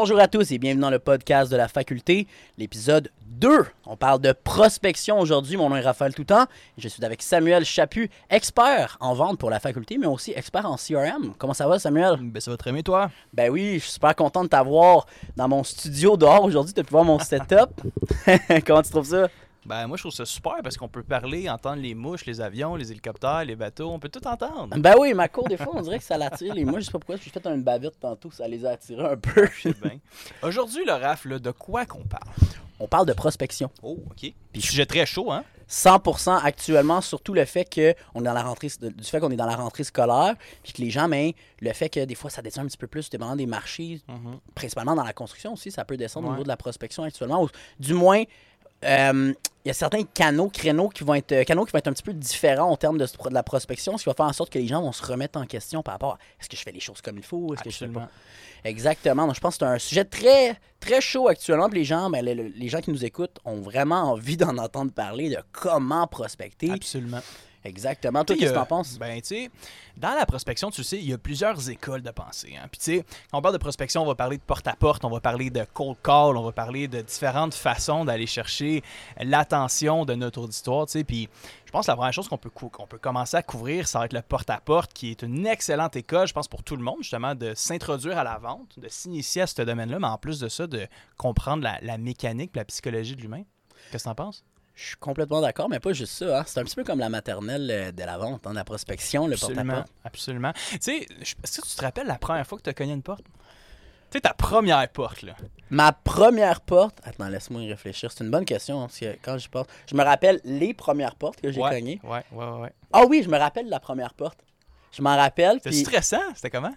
Bonjour à tous et bienvenue dans le podcast de la faculté, l'épisode 2. On parle de prospection aujourd'hui. Mon nom est Raphaël Toutan je suis avec Samuel Chaput, expert en vente pour la faculté, mais aussi expert en CRM. Comment ça va, Samuel? Ben, ça va très bien, toi? Ben oui, je suis super content de t'avoir dans mon studio dehors aujourd'hui, de voir mon setup. Comment tu trouves ça? Ben, moi, je trouve ça super parce qu'on peut parler, entendre les mouches, les avions, les hélicoptères, les bateaux. On peut tout entendre. Ben oui, ma cour, des fois, on dirait que ça l'attire. Les mouches, je sais pas pourquoi. J'ai fait une bavette tantôt, ça les a attirés un peu. Aujourd'hui, le RAF, là, de quoi qu'on parle? On parle de prospection. Oh, OK. Puis sujet très chaud, hein? 100% actuellement, surtout le fait que on est dans la rentrée, du fait qu'on est dans la rentrée scolaire, puis que les gens, mais le fait que des fois ça descend un petit peu plus dépendant des marchés, principalement dans la construction aussi, ça peut descendre au niveau de la prospection actuellement. Ou, du moins, euh, il y a certains canaux, créneaux qui vont être euh, canaux qui vont être un petit peu différents en termes de, de, la prospection, ce qui va faire en sorte que les gens vont se remettre en question par rapport à est-ce que je fais les choses comme il faut, est-ce que je fais pas? Exactement. Donc, je pense que c'est un sujet très très chaud actuellement. Puis les gens, ben, les, les, gens qui nous écoutent ont vraiment envie d'en entendre parler de comment prospecter. Absolument. Exactement. Toi, qu'est-ce que tu en penses? Ben, tu sais, dans la prospection, tu sais, il y a plusieurs écoles de pensée. Hein. Puis, tu sais, quand on parle de prospection, on va parler de porte-à-porte, on va parler de cold call, on va parler de différentes façons d'aller chercher l'attention de notre auditoire, tu sais. Puis, je pense que la première chose qu'on peut, qu'on peut commencer à couvrir, ça va être le porte-à-porte, qui est une excellente école, je pense, pour tout le monde, justement, de s'introduire à la vente, de s'initier à ce domaine-là, mais en plus de ça, de comprendre la, la mécanique, la psychologie de l'humain. Qu'est-ce que tu en penses? Je suis complètement d'accord, mais pas juste ça. Hein. C'est un petit peu comme la maternelle euh, de la vente, hein, la prospection, le porte-à-porte. Absolument. Tu sais, est-ce que tu te rappelles la première fois que tu as cogné une porte? Tu sais, ta première porte, là. Ma première porte? Attends, laisse-moi y réfléchir. C'est une bonne question. Hein, parce que quand je porte. Je me rappelle les premières portes que j'ai cognées. Ouais, ouais, ouais. Ah oui, je me rappelle la première porte. Je m'en rappelle. C'était stressant. C'était comment?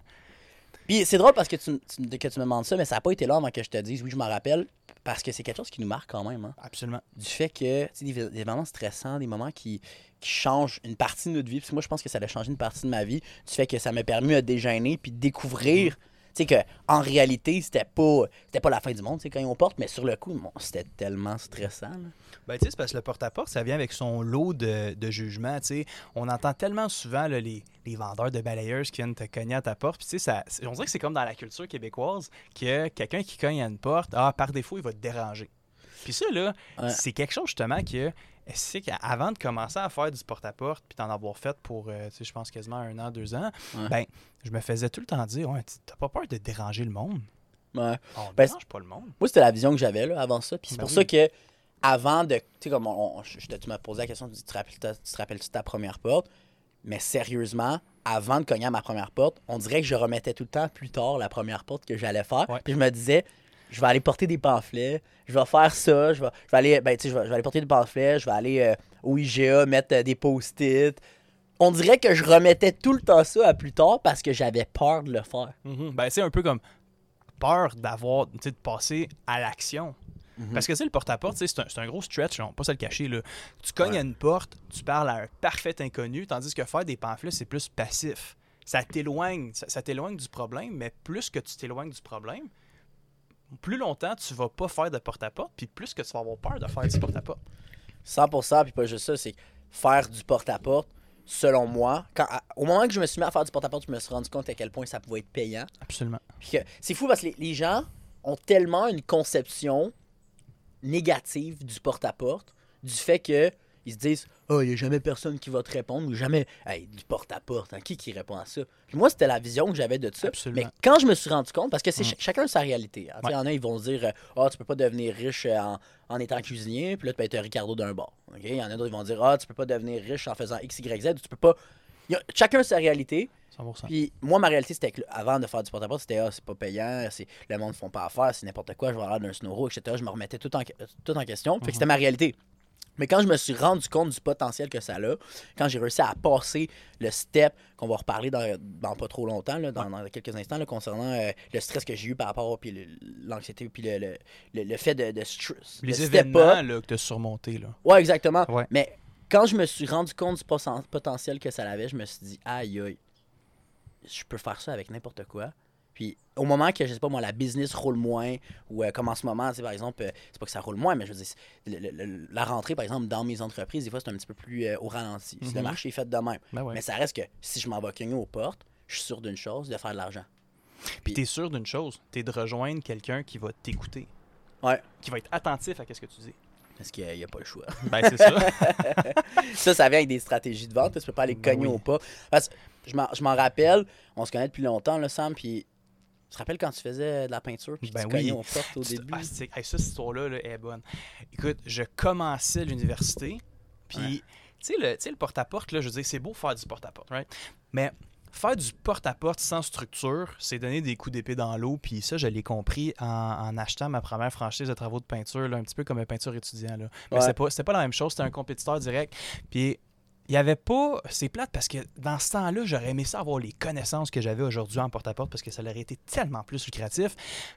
Puis c'est drôle parce que tu, que tu me demandes ça, mais ça n'a pas été là avant que je te dise. Oui, je m'en rappelle. Parce que c'est quelque chose qui nous marque quand même. Hein. Absolument. Du fait que, tu sais, des, moments stressants, des moments qui, qui, changent une partie de notre vie. Puis moi, je pense que ça a changé une partie de ma vie. Du fait que ça m'a permis de déjeuner puis de découvrir. Mm-hmm. Tu sais que en réalité, c'était pas c'était pas la fin du monde, quand on porte, mais sur le coup, c'était tellement stressant. Là. Ben, tu sais, parce que le porte-à-porte, ça vient avec son lot de, de jugements, tu sais. On entend tellement souvent les, les, vendeurs de balayeuses qui viennent te cogner à ta porte. Puis, tu sais, ça, on dirait que c'est comme dans la culture québécoise que quelqu'un qui cogne à une porte, ah, par défaut, il va te déranger. Puis ça, là, c'est quelque chose justement que c'est qu'avant de commencer à faire du porte-à-porte, puis d'en avoir fait pour, euh, sais, je pense, quasiment un an, deux ans, ben, je me faisais tout le temps dire, ouais, t'as pas peur de déranger le monde? Ouais. On ben, dérange pas le monde. Moi, c'était la vision que j'avais là, avant ça. Puis c'est ben pour ça que, avant de. Tu sais, comme on, je, tu m'as posé la question, tu, te rappelles, tu te rappelles-tu ta première porte? Mais sérieusement, avant de cogner à ma première porte, on dirait que je remettais tout le temps plus tard la première porte que j'allais faire. Puis je me disais, je vais aller porter des pamphlets, je vais faire ça, je vais, je vais aller, ben, je vais, je vais aller porter des pamphlets, je vais aller euh, au IGA mettre euh, des post-it. On dirait que je remettais tout le temps ça à plus tard parce que j'avais peur de le faire. Mm-hmm. Ben, c'est un peu comme peur d'avoir, de passer à l'action. Mm-hmm. Parce que c'est le porte-à-porte, c'est un, un, gros stretch, on pas se le cacher. Là. Tu cognes à une porte, tu parles à un parfait inconnu, tandis que faire des pamphlets, c'est plus passif. Ça t'éloigne, ça t'éloigne du problème, mais plus que tu t'éloignes du problème, plus longtemps tu vas pas faire de porte-à-porte, puis plus que tu vas avoir peur de faire du porte-à-porte. 100%, puis pas juste ça, c'est faire du porte-à-porte, selon moi, quand, au moment que je me suis mis à faire du porte-à-porte, je me suis rendu compte à quel point ça pouvait être payant. Absolument. C'est fou parce que les, gens ont tellement une conception négative du porte-à-porte, du fait que ils se disent Oh, il n'y a jamais personne qui va te répondre, ou jamais hey, du porte-à-porte, hein, qui qui répond à ça Puis moi, c'était la vision que j'avais de ça. Mais quand je me suis rendu compte, parce que c'est chacun sa réalité. Hein, Il y en a, ils vont se dire Ah, oh, tu peux pas devenir riche euh, en, en, étant cuisinier, puis là, tu peux être Ricardo d'un bar. Il y en a d'autres, qui vont dire Ah, tu peux pas devenir riche en faisant X, Y, Z, ou tu peux pas. A, chacun sa réalité. 100%. Puis moi, ma réalité, c'était que avant de faire du porte-à-porte, c'était ah, c'est pas payant, le monde ne font pas affaire, c'est n'importe quoi, je vais avoir d'un snowro, etc. Je me remettais tout en, tout en question. Fait que c'était ma réalité. Mais quand je me suis rendu compte du potentiel que ça a, quand j'ai réussi à passer le step, qu'on va reparler dans, pas trop longtemps, dans, quelques instants, concernant euh, le stress que j'ai eu par rapport à l'anxiété, puis le, le, fait de, de stress. Les événements que tu as surmontés. Là. Ouais, exactement. Mais quand je me suis rendu compte du potentiel que ça avait, je me suis dit, aïe, aïe, je peux faire ça avec n'importe quoi. Puis au moment que, je sais pas moi, la business roule moins, ou euh, comme en ce moment, par exemple, euh, c'est pas que ça roule moins, mais je veux dire, la rentrée, par exemple, dans mes entreprises, des fois, c'est un petit peu plus euh, au ralenti. Si le mhm. marché est fait de même. Ben mais ça reste que si je m'en vais cogner aux portes, je suis sûr d'une chose, de faire de l'argent. Puis t'es sûr d'une chose, t'es de rejoindre quelqu'un qui va t'écouter. Ouais. Qui va être attentif à ce que tu dis. Parce qu'il n'y a, pas le choix. Ben, c'est ça. ça, ça vient avec des stratégies de vente. Tu peux pas aller Ben cogner oui. au pas. Parce que je m'en- rappelle, on se connaît depuis longtemps, là, Sam, puis tu te rappelles quand tu faisais de la peinture, puis Ben tu cognais oui. aux portes au début? Ah, c'est- hey, ça, cette histoire-là là, est bonne. Écoute, je commençais l'université, puis, Ouais. tu sais, le, porte-à-porte, là, je veux dire, c'est beau faire du porte-à-porte, right? Mais faire du porte-à-porte sans structure, c'est donner des coups d'épée dans l'eau, puis ça, je l'ai compris en, en achetant ma première franchise de travaux de peinture, là, un petit peu comme un peinture étudiant, là. Mais Ouais. c'était pas, la même chose, c'était un compétiteur direct, puis... Il y avait pas. C'est plate parce que dans ce temps-là, j'aurais aimé ça avoir les connaissances que j'avais aujourd'hui en porte-à-porte parce que ça aurait été tellement plus lucratif.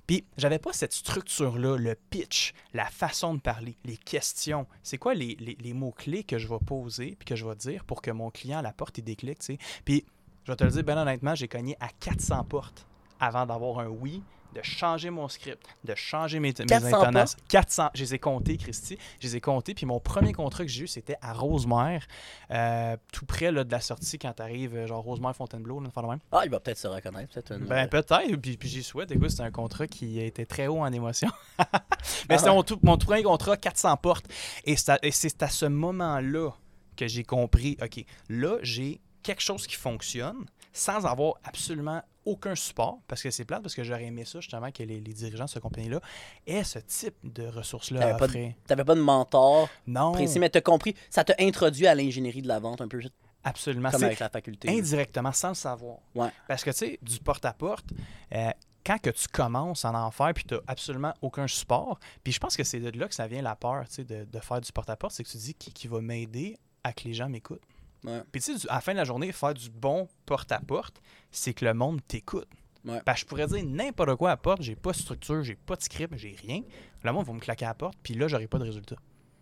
Puis j'avais pas cette structure-là, le pitch, la façon de parler, les questions. C'est quoi les, les- les mots-clés que je vais poser puis que je vais dire pour que mon client à la porte, il déclic, tu sais? Puis je vais te le dire, ben honnêtement, j'ai cogné à 400 portes avant d'avoir un oui, de changer mon script, de changer mes, mes 400 intonations. 400. Je les ai comptés, Christy. Je les ai comptés. Puis mon premier contrat que j'ai eu, c'était à Rosemère, euh, tout près là, de la sortie quand tu arrives, genre Rosemère-Fontainebleau, là, une fois de même. Ah, il va peut-être se reconnaître. Peut-être une... Ben peut-être, puis, puis j'y souhaite. Écoute, c'est un contrat qui était très haut en émotion. Ah Mais c'était ouais. mon, tout, mon tout premier contrat, 400 portes. Et c'est à ce moment-là que j'ai compris, OK, là, j'ai quelque chose qui fonctionne sans avoir absolument aucun support, parce que c'est plate, parce que j'aurais aimé ça, justement, que les, les dirigeants de cette compagnie-là aient ce type de ressources-là T'avais pas de- pas de mentor Non, précis, mais t'as compris. Ça t'a introduit à l'ingénierie de la vente un peu absolument. comme avec la faculté. indirectement, sans le savoir. Ouais. Parce que, tu sais, du porte-à-porte, euh, quand que tu commences à en faire, puis tu n'as absolument aucun support, puis je pense que c'est de là que ça vient la peur, tu sais, de, de faire du porte-à-porte, c'est que tu dis qui, qui va m'aider à que les gens m'écoutent? Ouais. Puis tu sais, à la fin de la journée, faire du bon porte-à-porte, c'est que le monde t'écoute. Ouais. Ben, je pourrais dire n'importe quoi à la porte, j'ai pas de structure, j'ai pas de script, j'ai rien. Le monde va me claquer à la porte, puis là, j'aurai pas de résultat.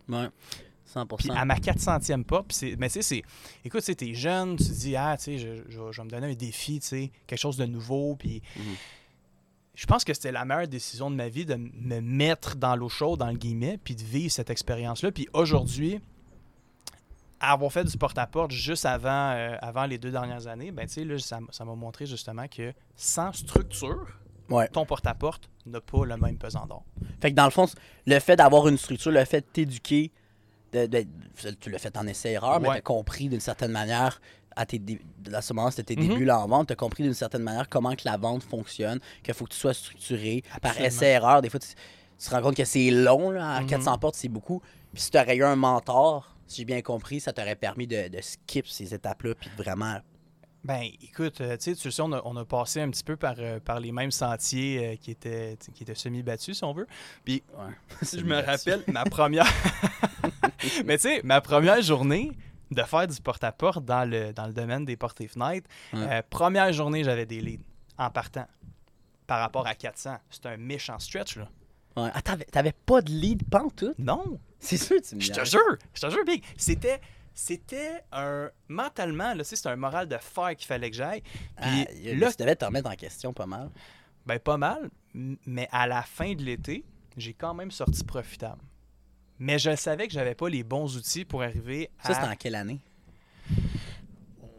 Ouais. 100%. Puis à ma 400e porte, puis c'est, mais tu sais, c'est, écoute, tu jeune, tu te dis, ah, tu sais, je, je- je vais me donner un défi, tu sais, quelque chose de nouveau, puis Mhm. je pense que c'était la meilleure décision de ma vie de me mettre dans l'eau chaude, dans le guillemet, puis de vivre cette expérience-là. Puis aujourd'hui, avoir fait du porte-à-porte juste avant, euh, avant les deux dernières années, ben, tu sais, là, ça, m'a montré justement que sans structure, Ouais. ton porte-à-porte n'a pas le même pesant d'or. Fait que dans le fond, le fait d'avoir une structure, le fait de t'éduquer, de, de- tu l'as fait en essai-erreur, mais Ouais. t'as compris d'une certaine manière, à, tes dé- à ce moment c'était tes Mhm. débuts là en vente, t'as compris d'une certaine manière comment que la vente fonctionne, qu'il faut que tu sois structuré par essai-erreur. Des fois, tu, tu te rends compte que c'est long, là, à Mhm. 400 portes, c'est beaucoup. Puis si tu aurais eu un mentor, si j'ai bien compris, ça t'aurait permis de, de skip ces étapes-là, puis de vraiment... Ben, écoute, euh, tu sais, tu sais, on a, on a passé un petit peu par, euh, par les mêmes sentiers euh, qui étaient, qui étaient semi-battus, si on veut. Puis, Ouais. je me rappelle ma première. Mais tu sais, ma première journée de faire du porte-à-porte dans le, dans le domaine des portes et fenêtres, Ouais. première journée, j'avais des leads en partant par rapport à 400. C'était un méchant stretch, là. Ouais. Ah, t'avais, t'avais pas de lead pantoute? Non, C'est sûr, tu me je te jure, je te jure, Big. C'était. C'était un. Mentalement, là, c'était un moral de fer qu'il fallait que j'aille. Puis Ah, là, tu devais te remettre en question pas mal. Ben, pas mal, mais à la fin de l'été, j'ai quand même sorti profitable. Mais je savais que j'avais pas les bons outils pour arriver à. Ça, c'était en quelle année?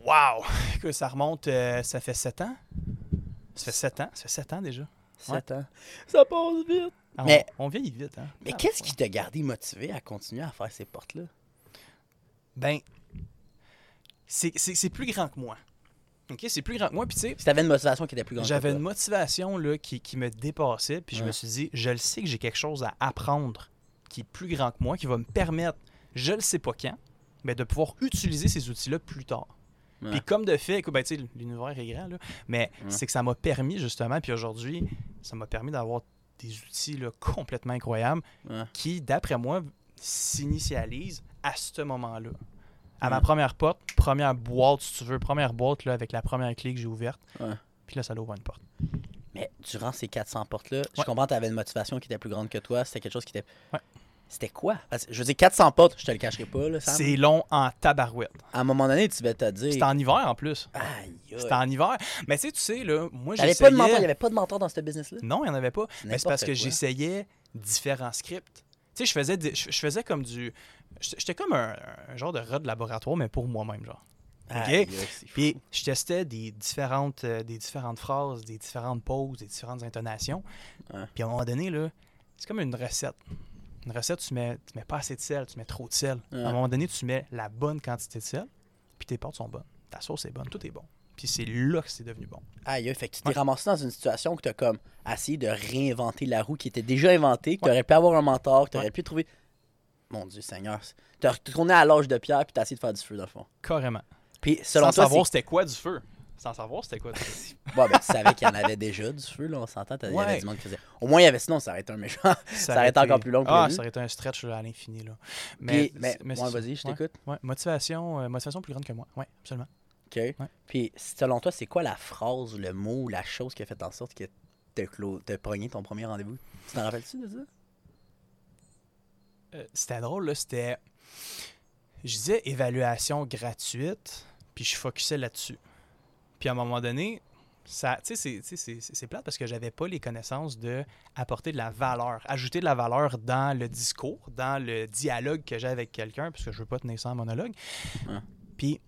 Wow! Que ça remonte, euh, ça fait 7 ans? Ça fait 7 ans? Ça fait 7 ans déjà. 7 ans. Ça passe vite. Ah, Mais- on, on vieillit vite, hein? Mais Ah, qu'est-ce qui t'a gardé motivé à continuer à faire ces portes-là? Ben, c'est c'est- c'est plus grand que moi. OK? C'est plus grand que moi, puis tu sais, Si t'avais une motivation qui était plus grande J'avais une motivation là, qui, qui me dépassait, puis je me suis dit, je le sais que j'ai quelque chose à apprendre qui est plus grand que moi, qui va me permettre, je le sais pas quand, mais de pouvoir utiliser ces outils-là plus tard. Ouais. Puis comme de fait, ben, tu sais, l'univers est grand, là, mais Ouais. c'est que ça m'a permis justement, puis aujourd'hui, ça m'a permis d'avoir des outils là, complètement incroyables Ouais. qui, d'après moi, s'initialisent à ce moment-là. À ma première porte, première boîte, si tu veux, première boîte là, avec la première clé que j'ai ouverte, Ouais. puis là, ça l'ouvre une porte. Mais durant ces 400 portes-là, je comprends que t'avais une motivation qui était plus grande que toi. C'était quelque chose qui était. C'était quoi? Parce que, je veux dire, 400 portes, je te le cacherai pas, là, Sam. C'est long en tabarouette. À un moment donné, tu vas te dire. C'était en hiver en plus. Aïe. C'était en hiver. Mais tu sais, tu sais, là, moi T'avais pas de mentor, il y j'essayais... avait pas de mentor dans ce business-là? Non, il n'y en avait pas. Mais c'est parce que j'essayais différents scripts. Tu sais, je faisais, des- je faisais comme du... J'étais comme un, un genre de rat de laboratoire, mais pour moi-même, genre. Fou. Puis je testais des différentes, euh, des différentes phrases, des différentes pauses, des différentes intonations. Puis à un moment donné, là, c'est comme une recette. Une recette, tu mets, tu mets pas assez de sel, tu mets trop de sel. Ouais. À un moment donné, tu mets la bonne quantité de sel, puis tes pâtes sont bonnes. Ta sauce est bonne, tout est bon. Puis c'est là que c'est devenu bon. Aïe, fait que tu t'es Ouais. ramassé dans une situation que tu as comme essayé de réinventer la roue qui était déjà inventée, que tu aurais pu avoir un mentor, que tu aurais pu trouver. Mon Dieu Seigneur. Tu as retourné à l'âge de pierre puis tu as essayé de faire du feu, dans le fond. Carrément. Puis selon Sans toi, savoir c'était quoi du feu. Sans savoir c'était quoi. Bon, ben, tu savais qu'il y en avait déjà du feu, là, on s'entend. Il y avait du monde qui faisait. Au moins, il y avait sinon, ça aurait été un méchant. Ça aurait été encore plus long que Ah, ça aurait été un stretch là, à l'infini. Là. Puis, mais, mais ouais, c'est- vas-y, je t'écoute. ouais. Motivation, euh, motivation plus grande que moi. Oui, absolument. OK. Puis, selon toi, c'est quoi la phrase, le mot, la chose qui a fait en sorte que t'as pogné ton premier rendez-vous? Tu t'en rappelles-tu de ça? Euh, c'était drôle, là, c'était. Je disais évaluation gratuite, puis je focusais là-dessus. Puis à un moment donné, ça, tu sais, c'est- plate parce que j'avais pas les connaissances de apporter de la valeur, ajouter de la valeur dans le discours, dans le dialogue que j'ai avec quelqu'un, puisque je veux pas tenir ça en monologue. Puis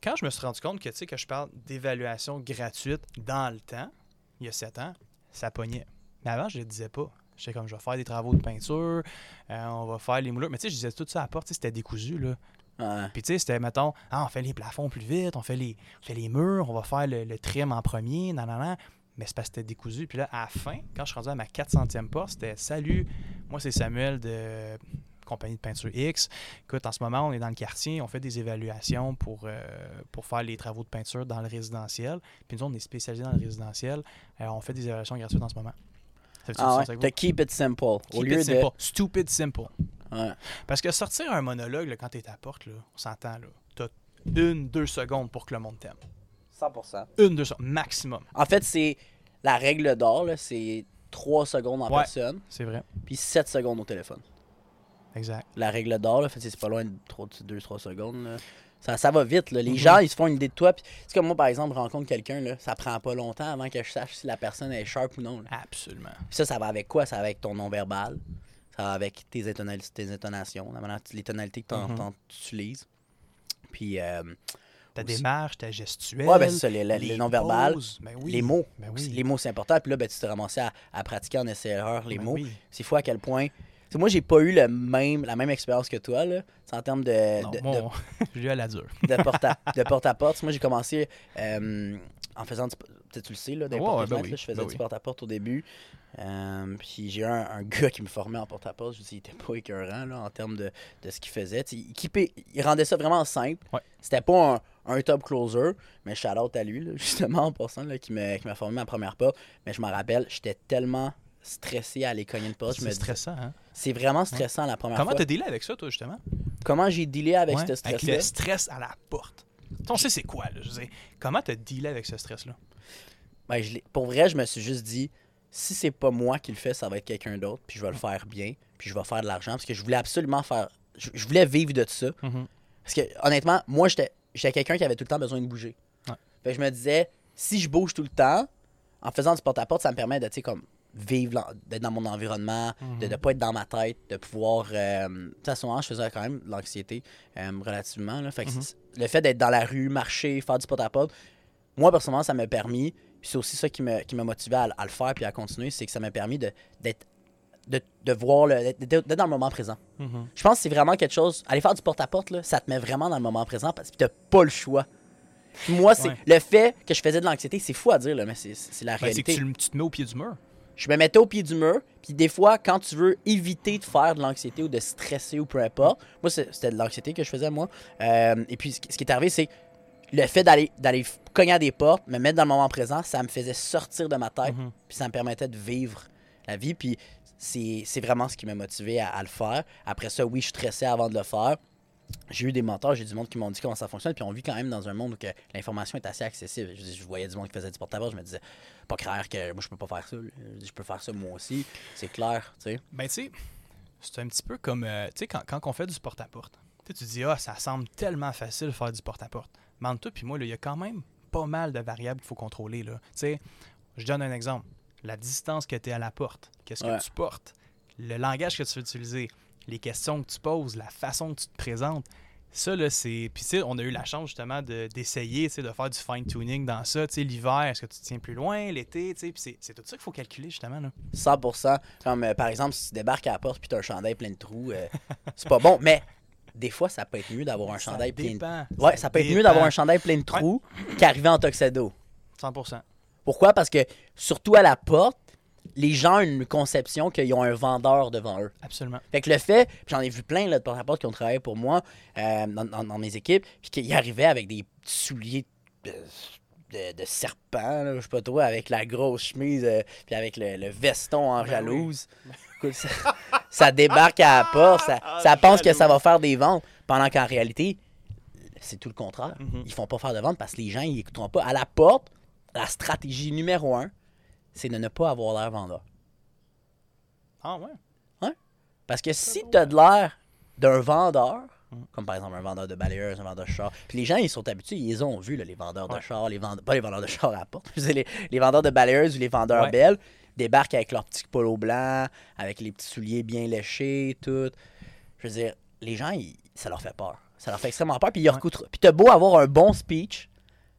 quand je me suis rendu compte que, tu sais, que je parle d'évaluation gratuite dans le temps, il y a sept ans, ça pognait. Mais avant, je le disais pas. J'étais comme, je vais faire des travaux de peinture, euh, on va faire les moulures. Mais tu sais, je disais tout ça à la porte, c'était décousu, là. Ouais. Puis tu sais, c'était, mettons, ah, on fait les plafonds plus vite, on fait les, on fait les murs, on va faire le, le trim en premier, nan, nan, nan. Mais c'est parce que c'était décousu. Puis là, à la fin, quand je suis rendu à ma 400e porte, c'était Salut, moi c'est Samuel de compagnie de peinture X. Écoute, en ce moment, on est dans le quartier, on fait des évaluations pour, euh, pour faire les travaux de peinture dans le résidentiel. Puis nous, on est spécialisé dans le résidentiel. Euh, on fait des évaluations gratuites en ce moment. Ça veut-tu Ah ouais, de keep it simple. Au Keep lieu it de. simple. Stupid simple. Ouais. Parce que sortir un monologue là, quand t'es à la porte, là, on s'entend, là, t'as une, deux secondes pour que le monde t'aime. 100%. Une, deux secondes, maximum. En fait, c'est la règle d'or, là, c'est 3 secondes en Ouais. personne, C'est vrai. puis 7 secondes au téléphone. Exact. La règle d'or, là, fait, c'est pas loin de 2-3 secondes. là. Ça, ça va vite. Là. Les Mhm. gens, ils se font une idée de toi. puis C'est comme moi, par exemple, je rencontre quelqu'un, là, ça prend pas longtemps avant que je sache si la personne est sharp ou non. là. Absolument. Puis ça, ça va avec quoi? Ça va avec ton non-verbal. Ça va avec tes, intonations, la manière- les tonalités que tu Mhm. utilises. Puis, euh, Ta Aussi. démarche, ta gestuelle. ouais, ben c'est ça, les, les- les les non-verbal. pauses. Ben oui. Les mots. Ben oui. Les mots, c'est important. Puis là, ben, tu t'es ramassé à, à pratiquer en essai-erreur les Ben mots. oui. C'est fou à quel point. Moi, j'ai pas eu le même, la même expérience que toi, là. C'est en termes de, Non, de, moi, je lui ai à la dure. de, de porte à, de porte à porte. Moi, j'ai commencé euh, en faisant du. Peut-être tu le sais, là, ouais, ben oui, là, je faisais ben du oui. porte à porte au début. Euh, puis j'ai eu un, un gars qui me formait en porte à porte. Je dis, il était pas écœurant là, en termes de, de ce qu'il faisait. Il, rendait ça vraiment simple. Ouais. C'était pas un, un top closer, mais shout out à lui, là, justement, en passant, là, qui m'a qui m'a formé ma première porte. Mais je me rappelle, j'étais tellement stressé à aller cogner une porte. C'est stressant, hein? C'est vraiment stressant la première Comment fois. t'as dealé avec ça, toi, justement? Comment j'ai dealé avec Ouais, ce stress le stress à la porte. On sait c'est quoi, là? Je comment t'as dealé avec ce stress-là? Ben, je pour vrai, je me suis juste dit, si c'est pas moi qui le fais, ça va être quelqu'un d'autre, puis je vais le faire bien, puis je vais faire de l'argent, parce que je voulais absolument faire. Je, je voulais vivre de ça. Mhm. Parce que, honnêtement, moi, j'étais quelqu'un qui avait tout le temps besoin de bouger. Ouais. Fait que je me disais, si je bouge tout le temps, en faisant du porte-à-porte, ça me permet de, tu sais, comme, vivre, d'être dans mon environnement, de ne pas être dans ma tête, de pouvoir. euh, à ce moment, je faisais quand même de l'anxiété euh, relativement. Là. Fait que Mhm. le fait d'être dans la rue, marcher, faire du porte-à-porte, moi, personnellement, ça m'a permis, c'est aussi ça qui me- qui m'a motivé à, à le faire puis à continuer, c'est que ça m'a permis de, d'être. De, de voir le. d'être- dans le moment présent. Mhm. Je pense que c'est vraiment quelque chose. Aller faire du porte-à-porte, là, ça te met vraiment dans le moment présent parce que t'as pas le choix. Puis moi, c'est Ouais. le fait que je faisais de l'anxiété, c'est fou à dire, là, mais c'est, la Ben, c'est réalité. que tu te mets au pied du mur. Je me mettais au pied du mur, puis des fois, quand tu veux éviter de faire de l'anxiété ou de stresser ou peu importe, moi, c'était de l'anxiété que je faisais, moi. Euh, et puis, ce qui est arrivé, c'est le fait d'aller, cogner à des portes, me mettre dans le moment présent, ça me faisait sortir de ma tête, Mhm. puis ça me permettait de vivre la vie. Puis c'est, c'est vraiment ce qui m'a motivé à, à le faire. Après ça, oui, je stressais avant de le faire. J'ai eu des mentors, j'ai du monde qui m'ont dit comment ça fonctionne, puis on vit quand même dans un monde où l'information est assez accessible. Je, voyais du monde qui faisait du porte-à-porte, je me disais, pas clair que moi je peux pas faire ça. Je peux faire ça moi aussi. C'est clair, tu sais. Ben, tu sais, c'est un petit peu comme, euh, tu sais, quand, quand on fait du porte-à-porte, tu dis, ah, ça semble tellement facile de faire du porte-à-porte. Mais entre toi puis moi, il y a quand même pas mal de variables qu'il faut contrôler, là. Tu sais, je donne un exemple. La distance que tu es à la porte, qu'est-ce Ouais. que tu portes, le langage que tu veux utiliser, les questions que tu poses, la façon que tu te présentes, Ça, là, c'est. Puis, tu sais, on a eu la chance, justement, de- d'essayer, tu sais, de faire du fine-tuning dans ça. Tu sais, l'hiver, est-ce que tu te tiens plus loin, l'été, tu sais. Puis, c'est- c'est tout ça qu'il faut calculer, justement, là. 100%. Comme euh, par exemple, si tu débarques à la porte puis tu as un chandail plein de trous, euh, c'est pas bon. Mais des fois, ça peut être mieux d'avoir un Ça chandail plein de. Ouais, ça peut être mieux d'avoir un chandail plein de trous qu'arriver en tuxedo. 100%. Pourquoi? Parce que, surtout à la porte, les gens ont une conception qu'ils ont un vendeur devant eux. Absolument. Fait que le fait, j'en ai vu plein là, de porte-à-porte qui ont travaillé pour moi euh, dans, dans- dans mes équipes, puis qu'ils arrivaient avec des souliers de, de- de serpent, là, je sais pas trop, avec la grosse chemise, euh, puis avec le, le veston en Ben jalouse. Ça, ça débarque à la porte, ça, Ah, ça pense que ça va faire des ventes, pendant qu'en réalité, c'est tout le contraire. Mhm. Ils font pas faire de ventes parce que les gens, ils écouteront pas. À la porte, la stratégie numéro un, c'est de ne pas avoir l'air vendeur. Ah, ouais. Parce que si tu as de l'air d'un vendeur, comme par exemple un vendeur de balayeuse, un vendeur de char, puis les gens, ils sont habitués, ils les ont vus, là, les vendeurs de Ouais. char, les vendeurs, pas les vendeurs de char à la porte, les, les vendeurs de balayeuses ou les vendeurs Ouais. belles, débarquent avec leur petit polo blanc, avec les petits souliers bien léchés, tout. Je veux dire, les gens, ils- ça leur fait peur. Ça leur fait extrêmement peur, puis ils recoutrent. Puis t'as beau avoir un bon speech,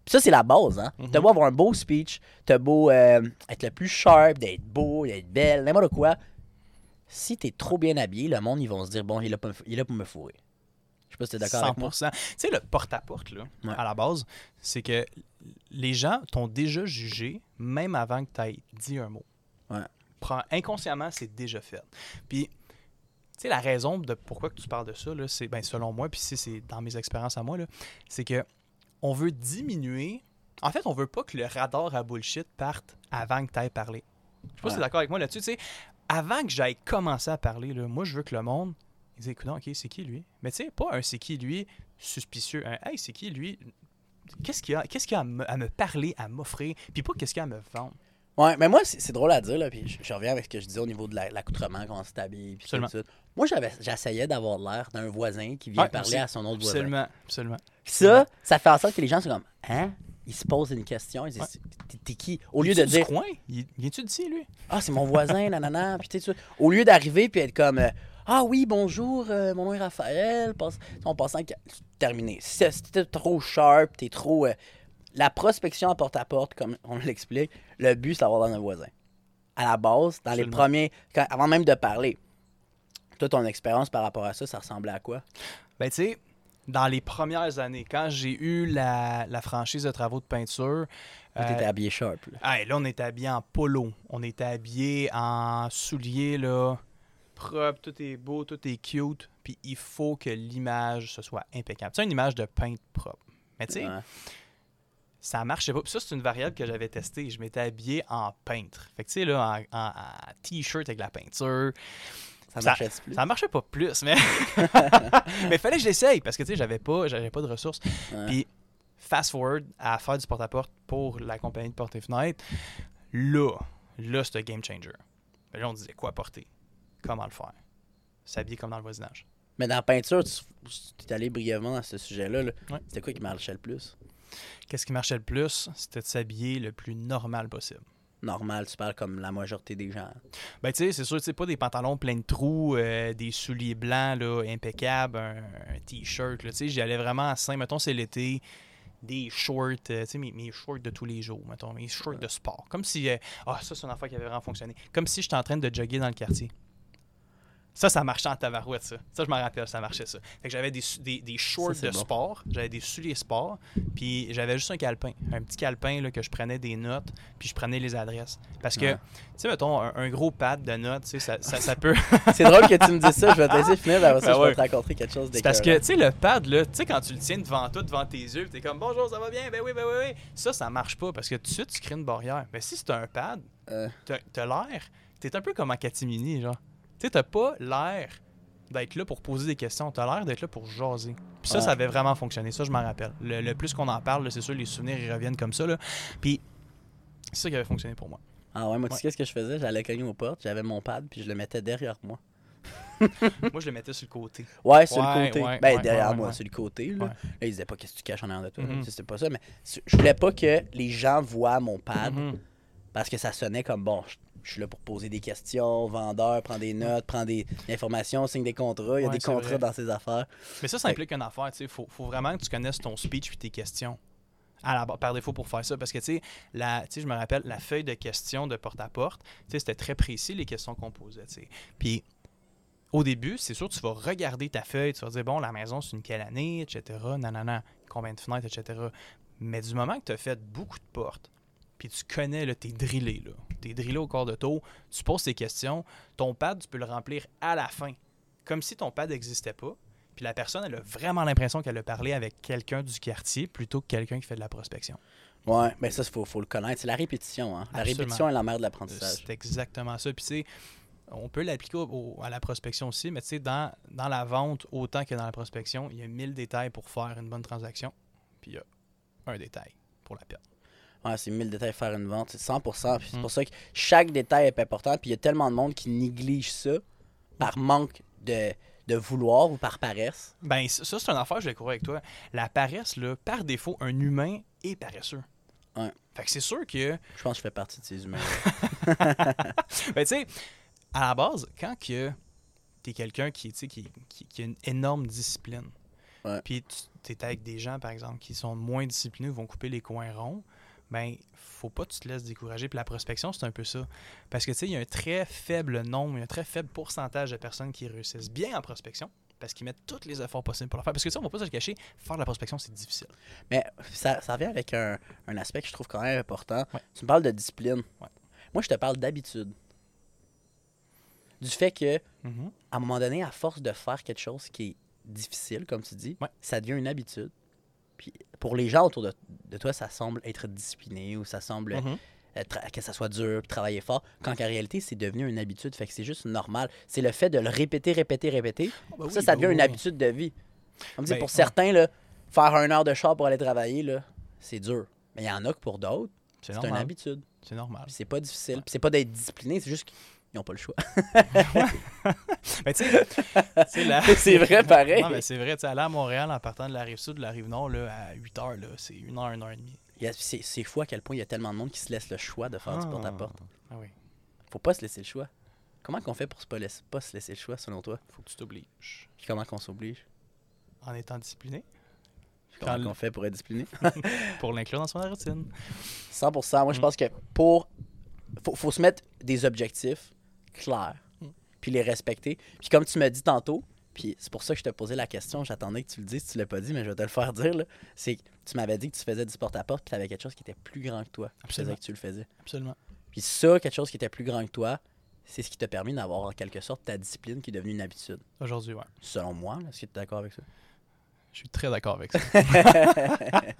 puis ça, c'est la base, hein. T'as Mhm. beau avoir un beau speech, t'as beau euh, être le plus sharp, d'être beau, d'être belle, n'importe quoi. Si t'es trop bien habillé, le monde, ils vont se dire, bon, il est là pour me, il est là pour me fourrer. Je sais pas si t'es d'accord avec moi. 100%. Tu sais, le porte-à-porte, là, Ouais. à la base, c'est que les gens t'ont déjà jugé, même avant que tu aies dit un mot. Ouais. Prends- Inconsciemment, c'est déjà fait. Puis, tu sais, la raison de pourquoi que tu parles de ça, là, c'est, ben, selon moi, puis si c'est dans mes expériences à moi, là, c'est que on veut diminuer. En fait, on veut pas que le radar à bullshit parte avant que tu aies parlé. Je sais pas si tu es d'accord avec moi là-dessus. Tu sais, avant que j'aille commencer à parler, là, moi, je veux que le monde il dit, écoute, OK, c'est qui lui? Mais tu sais, pas un c'est qui lui suspicieux. Un hey, c'est qui lui? Qu'est-ce qu'il y a, qu'est-ce qu'il a à, me, à me parler, à m'offrir? Puis pas qu'est-ce qu'il y a à me vendre. Ouais, mais moi, c'est drôle à dire, là, puis je, je reviens avec ce que je disais au niveau de la- l'accoutrement, comment c'est habillé, puis tout Absolument. ça. Moi, j'essayais d'avoir l'air d'un voisin qui vient Ouais, parler à son autre voisin. Absolument, absolument. Puis ça, ça fait en sorte que les gens sont comme, hein? Ils se posent une question, ils disent, Ouais. T'es- qui? Au lieu de dire, coin? Viens-tu d'ici, lui? Ah, c'est mon voisin, nanana. Puis, tu au lieu d'arriver puis être comme, euh, ah oui, bonjour, euh, mon nom est Raphaël. Passe... En passant, terminé. Si si t'es trop sharp, t'es trop. euh, La prospection à porte-à-porte, comme on l'explique, le but, c'est d'avoir dans un voisin. À la base, dans les premiers. quand- avant même de parler. Toi, ton expérience par rapport à ça, ça ressemblait à quoi? Ben, tu sais, dans les premières années, quand j'ai eu la, la franchise de travaux de peinture, Toi, euh, T'étais habillé sharp. Là. Là, on était habillé en polo. On était habillé en souliers, là, propre, tout est beau, tout est cute. Puis il faut que l'image, ce soit impeccable. C'est une image de peintre propre. Mais tu sais, Ouais. Ça marchait pas. Puis ça, c'est une variable que j'avais testée. Je m'étais habillé en peintre. Fait que tu sais, là, en, en- en t-shirt avec la peinture. Ça Ça- marchait plus? Ça marchait pas plus, mais. mais fallait que j'essaye parce que tu sais, j'avais pas, j'avais pas de ressources. Ouais. Puis, fast forward à faire du porte-à-porte pour la compagnie de porte et fenêtre, là, là, c'était game changer. Là, on disait quoi porter, comment le faire, s'habiller comme dans le voisinage. Mais dans la peinture, tu tu es allé brièvement dans ce sujet-là. là. Ouais. C'était quoi qui marchait le plus? Qu'est-ce qui marchait le plus? C'était de s'habiller le plus normal possible. Normal, tu parles comme la majorité des gens. Ben, tu sais, c'est sûr, tu sais, pas des pantalons pleins de trous, euh, des souliers blancs, là, impeccables, un, un t-shirt, là, tu sais, j'y allais vraiment à sain. Mettons, c'est l'été, des shorts, euh, tu sais, mes, mes shorts de tous les jours, mettons, mes shorts de sport. Comme si, euh, ah, ça, c'est une affaire qui avait vraiment fonctionné. Comme si j'étais en train de jogger dans le quartier. Ça, ça marchait en tabarouette, ça. Ça, je m'en rappelle, ça marchait, ça. Fait que j'avais des, su- des, des shorts Ça, de bon. sport, j'avais des souliers sport, puis j'avais juste un calepin. Un petit calepin, là, que je prenais des notes, puis je prenais les adresses. Parce que, Ouais. tu sais, mettons, un, un gros pad de notes, tu sais, ça, ça, ça peut... C'est drôle que tu me dises ça, je vais te laisser finir, après ça, Ben je vais ouais. te raconter quelque chose C'est parce que, d'écœurant. tu sais, le pad, là, tu sais, quand tu le tiens devant toi, devant tes yeux, t'es comme bonjour, ça va bien, ben oui, ben oui, oui. Ça, ça marche pas parce que tout de suite, tu crées une barrière. Mais si c'est un pad, Euh, t'as l'air, t'es un peu comme en catimini, genre. Tu sais, t'as pas l'air d'être là pour poser des questions, t'as l'air d'être là pour jaser. Puis ça, Ouais. ça avait vraiment fonctionné, ça, je m'en rappelle. Le, le plus qu'on en parle, c'est sûr, les souvenirs, ils reviennent comme ça, là. Puis, c'est ça qui avait fonctionné pour moi. Ah ouais, moi, tu Ouais. sais qu'est-ce que je faisais? J'allais cogner aux portes, j'avais mon pad, puis je le mettais derrière moi. moi, je le mettais sur le côté. Ouais, sur Ouais, le côté. ouais, ben, ouais, derrière ouais, moi, ouais. sur le côté. Là. Ouais. là, ils disaient pas qu'est-ce que tu caches en arrière de toi? Mhm. Sais, C'était pas ça, mais je voulais pas que les gens voient mon pad Mhm. parce que ça sonnait comme bon. Je- suis là pour poser des questions, vendeur, prendre des notes, prendre des informations, signe des contrats. Il y a Ouais, des contrats vrai. dans ces affaires. Mais ça, ça implique une affaire. Il faut, faut vraiment que tu connaisses ton speech et tes questions. À la, par défaut pour faire ça. Parce que, tu sais, la- je me rappelle, la feuille de questions de porte-à-porte, c'était très précis les questions qu'on posait. Puis, au début, c'est sûr, tu vas regarder ta feuille, tu vas dire, bon, la maison, c'est une quelle année, etc. Nanana, combien de fenêtres, etc. Mais du moment que tu as fait beaucoup de portes, puis tu connais, là, t'es drillé, là. T'es drillé au corps de taux, tu poses tes questions, ton pad, tu peux le remplir à la fin. Comme si ton pad n'existait pas. Puis la personne, elle a vraiment l'impression qu'elle a parlé avec quelqu'un du quartier plutôt que quelqu'un qui fait de la prospection. Ouais, mais ça, il faut, faut le connaître. C'est la répétition. Hein? La répétition est la mère de l'apprentissage. C'est exactement ça. Puis tu sais, on peut l'appliquer à la prospection aussi, mais tu sais, dans, dans la vente, autant que dans la prospection, il y a 1000 détails pour faire une bonne transaction. Puis il y a un détail pour la perte. Ouais, c'est 1000 détails faire une vente, c'est 100%. Puis c'est Mm. pour ça que chaque détail est important. Puis il y a tellement de monde qui néglige ça par manque de, de vouloir ou par paresse. Ben, ça, c'est une affaire, je vais courir avec toi. La paresse, là, par défaut, un humain est paresseux. Ouais. Fait que c'est sûr que Je pense que je fais partie de ces humains. Ben, tu sais, à la base, quand que t'es quelqu'un qui, qui, qui, qui a une énorme discipline, puis tu es avec des gens, par exemple, qui sont moins disciplinés, vont couper les coins ronds, ben, faut pas que tu te laisses décourager. Puis la prospection, c'est un peu ça. Parce que, tu sais, il y a un très faible nombre, il y a un très faible pourcentage de personnes qui réussissent bien en prospection, parce qu'ils mettent tous les efforts possibles pour le faire. Parce que, ça, on va pas se le cacher, faire de la prospection, c'est difficile. Mais ça, ça vient avec un, un aspect que je trouve quand même important. Ouais. Tu me parles de discipline. Ouais. Moi, je te parle d'habitude. Du fait que, Mhm. à un moment donné, à force de faire quelque chose qui est difficile, comme tu dis, Ouais. ça devient une habitude. Puis pour les gens autour de, de toi, ça semble être discipliné ou ça semble Mhm. euh, que ça soit dur, travailler fort, quand en réalité, c'est devenu une habitude. Fait que c'est juste normal. C'est le fait de le répéter, répéter, répéter. Ah, ben ça, oui, ça devient oui, une habitude de vie. Comme dit, Ben, pour ouais. certains, là, faire un heure de char pour aller travailler, c'est dur. Mais il y en a que pour d'autres, C'est une habitude. C'est normal. C'est pas difficile. C'est pas d'être discipliné, c'est juste qu'ils n'ont pas le choix. Mais tu sais, tu sais, la- c'est vrai, pareil. Non, mais c'est vrai, tu sais, aller à Montréal en partant de la rive sud, de la rive nord, là, à 8 heures, là, c'est 1 heure, 1 heure et demie. Il y a- C'est c'est fou à quel point il y a tellement de monde qui se laisse le choix de faire du porte-à-porte. Ah oui. Faut pas se laisser le choix. Comment qu'on fait pour se pas, laisser, pas se laisser le choix, selon toi? Faut que tu t'obliges. Puis comment qu'on s'oblige? En étant discipliné, Puis Comment qu'on fait pour être discipliné? pour l'inclure dans son routine. 100%. Moi, je Mm. pense que pour... Faut, faut se mettre des objectifs clairs, Mm. puis les respecter. Puis comme tu m'as dit tantôt, puis c'est pour ça que je te posais la question, j'attendais que tu le dises, tu l'as pas dit, mais je vais te le faire dire, là. c'est que tu m'avais dit que tu faisais du porte-à-porte, puis tu avais quelque chose qui était plus grand que toi. Absolument. que tu le faisais. Absolument. Puis ça, quelque chose qui était plus grand que toi, c'est ce qui t'a permis d'avoir en quelque sorte ta discipline qui est devenue une habitude. Aujourd'hui, ouais. Selon moi, est-ce que tu es d'accord avec ça? Je suis très d'accord avec ça.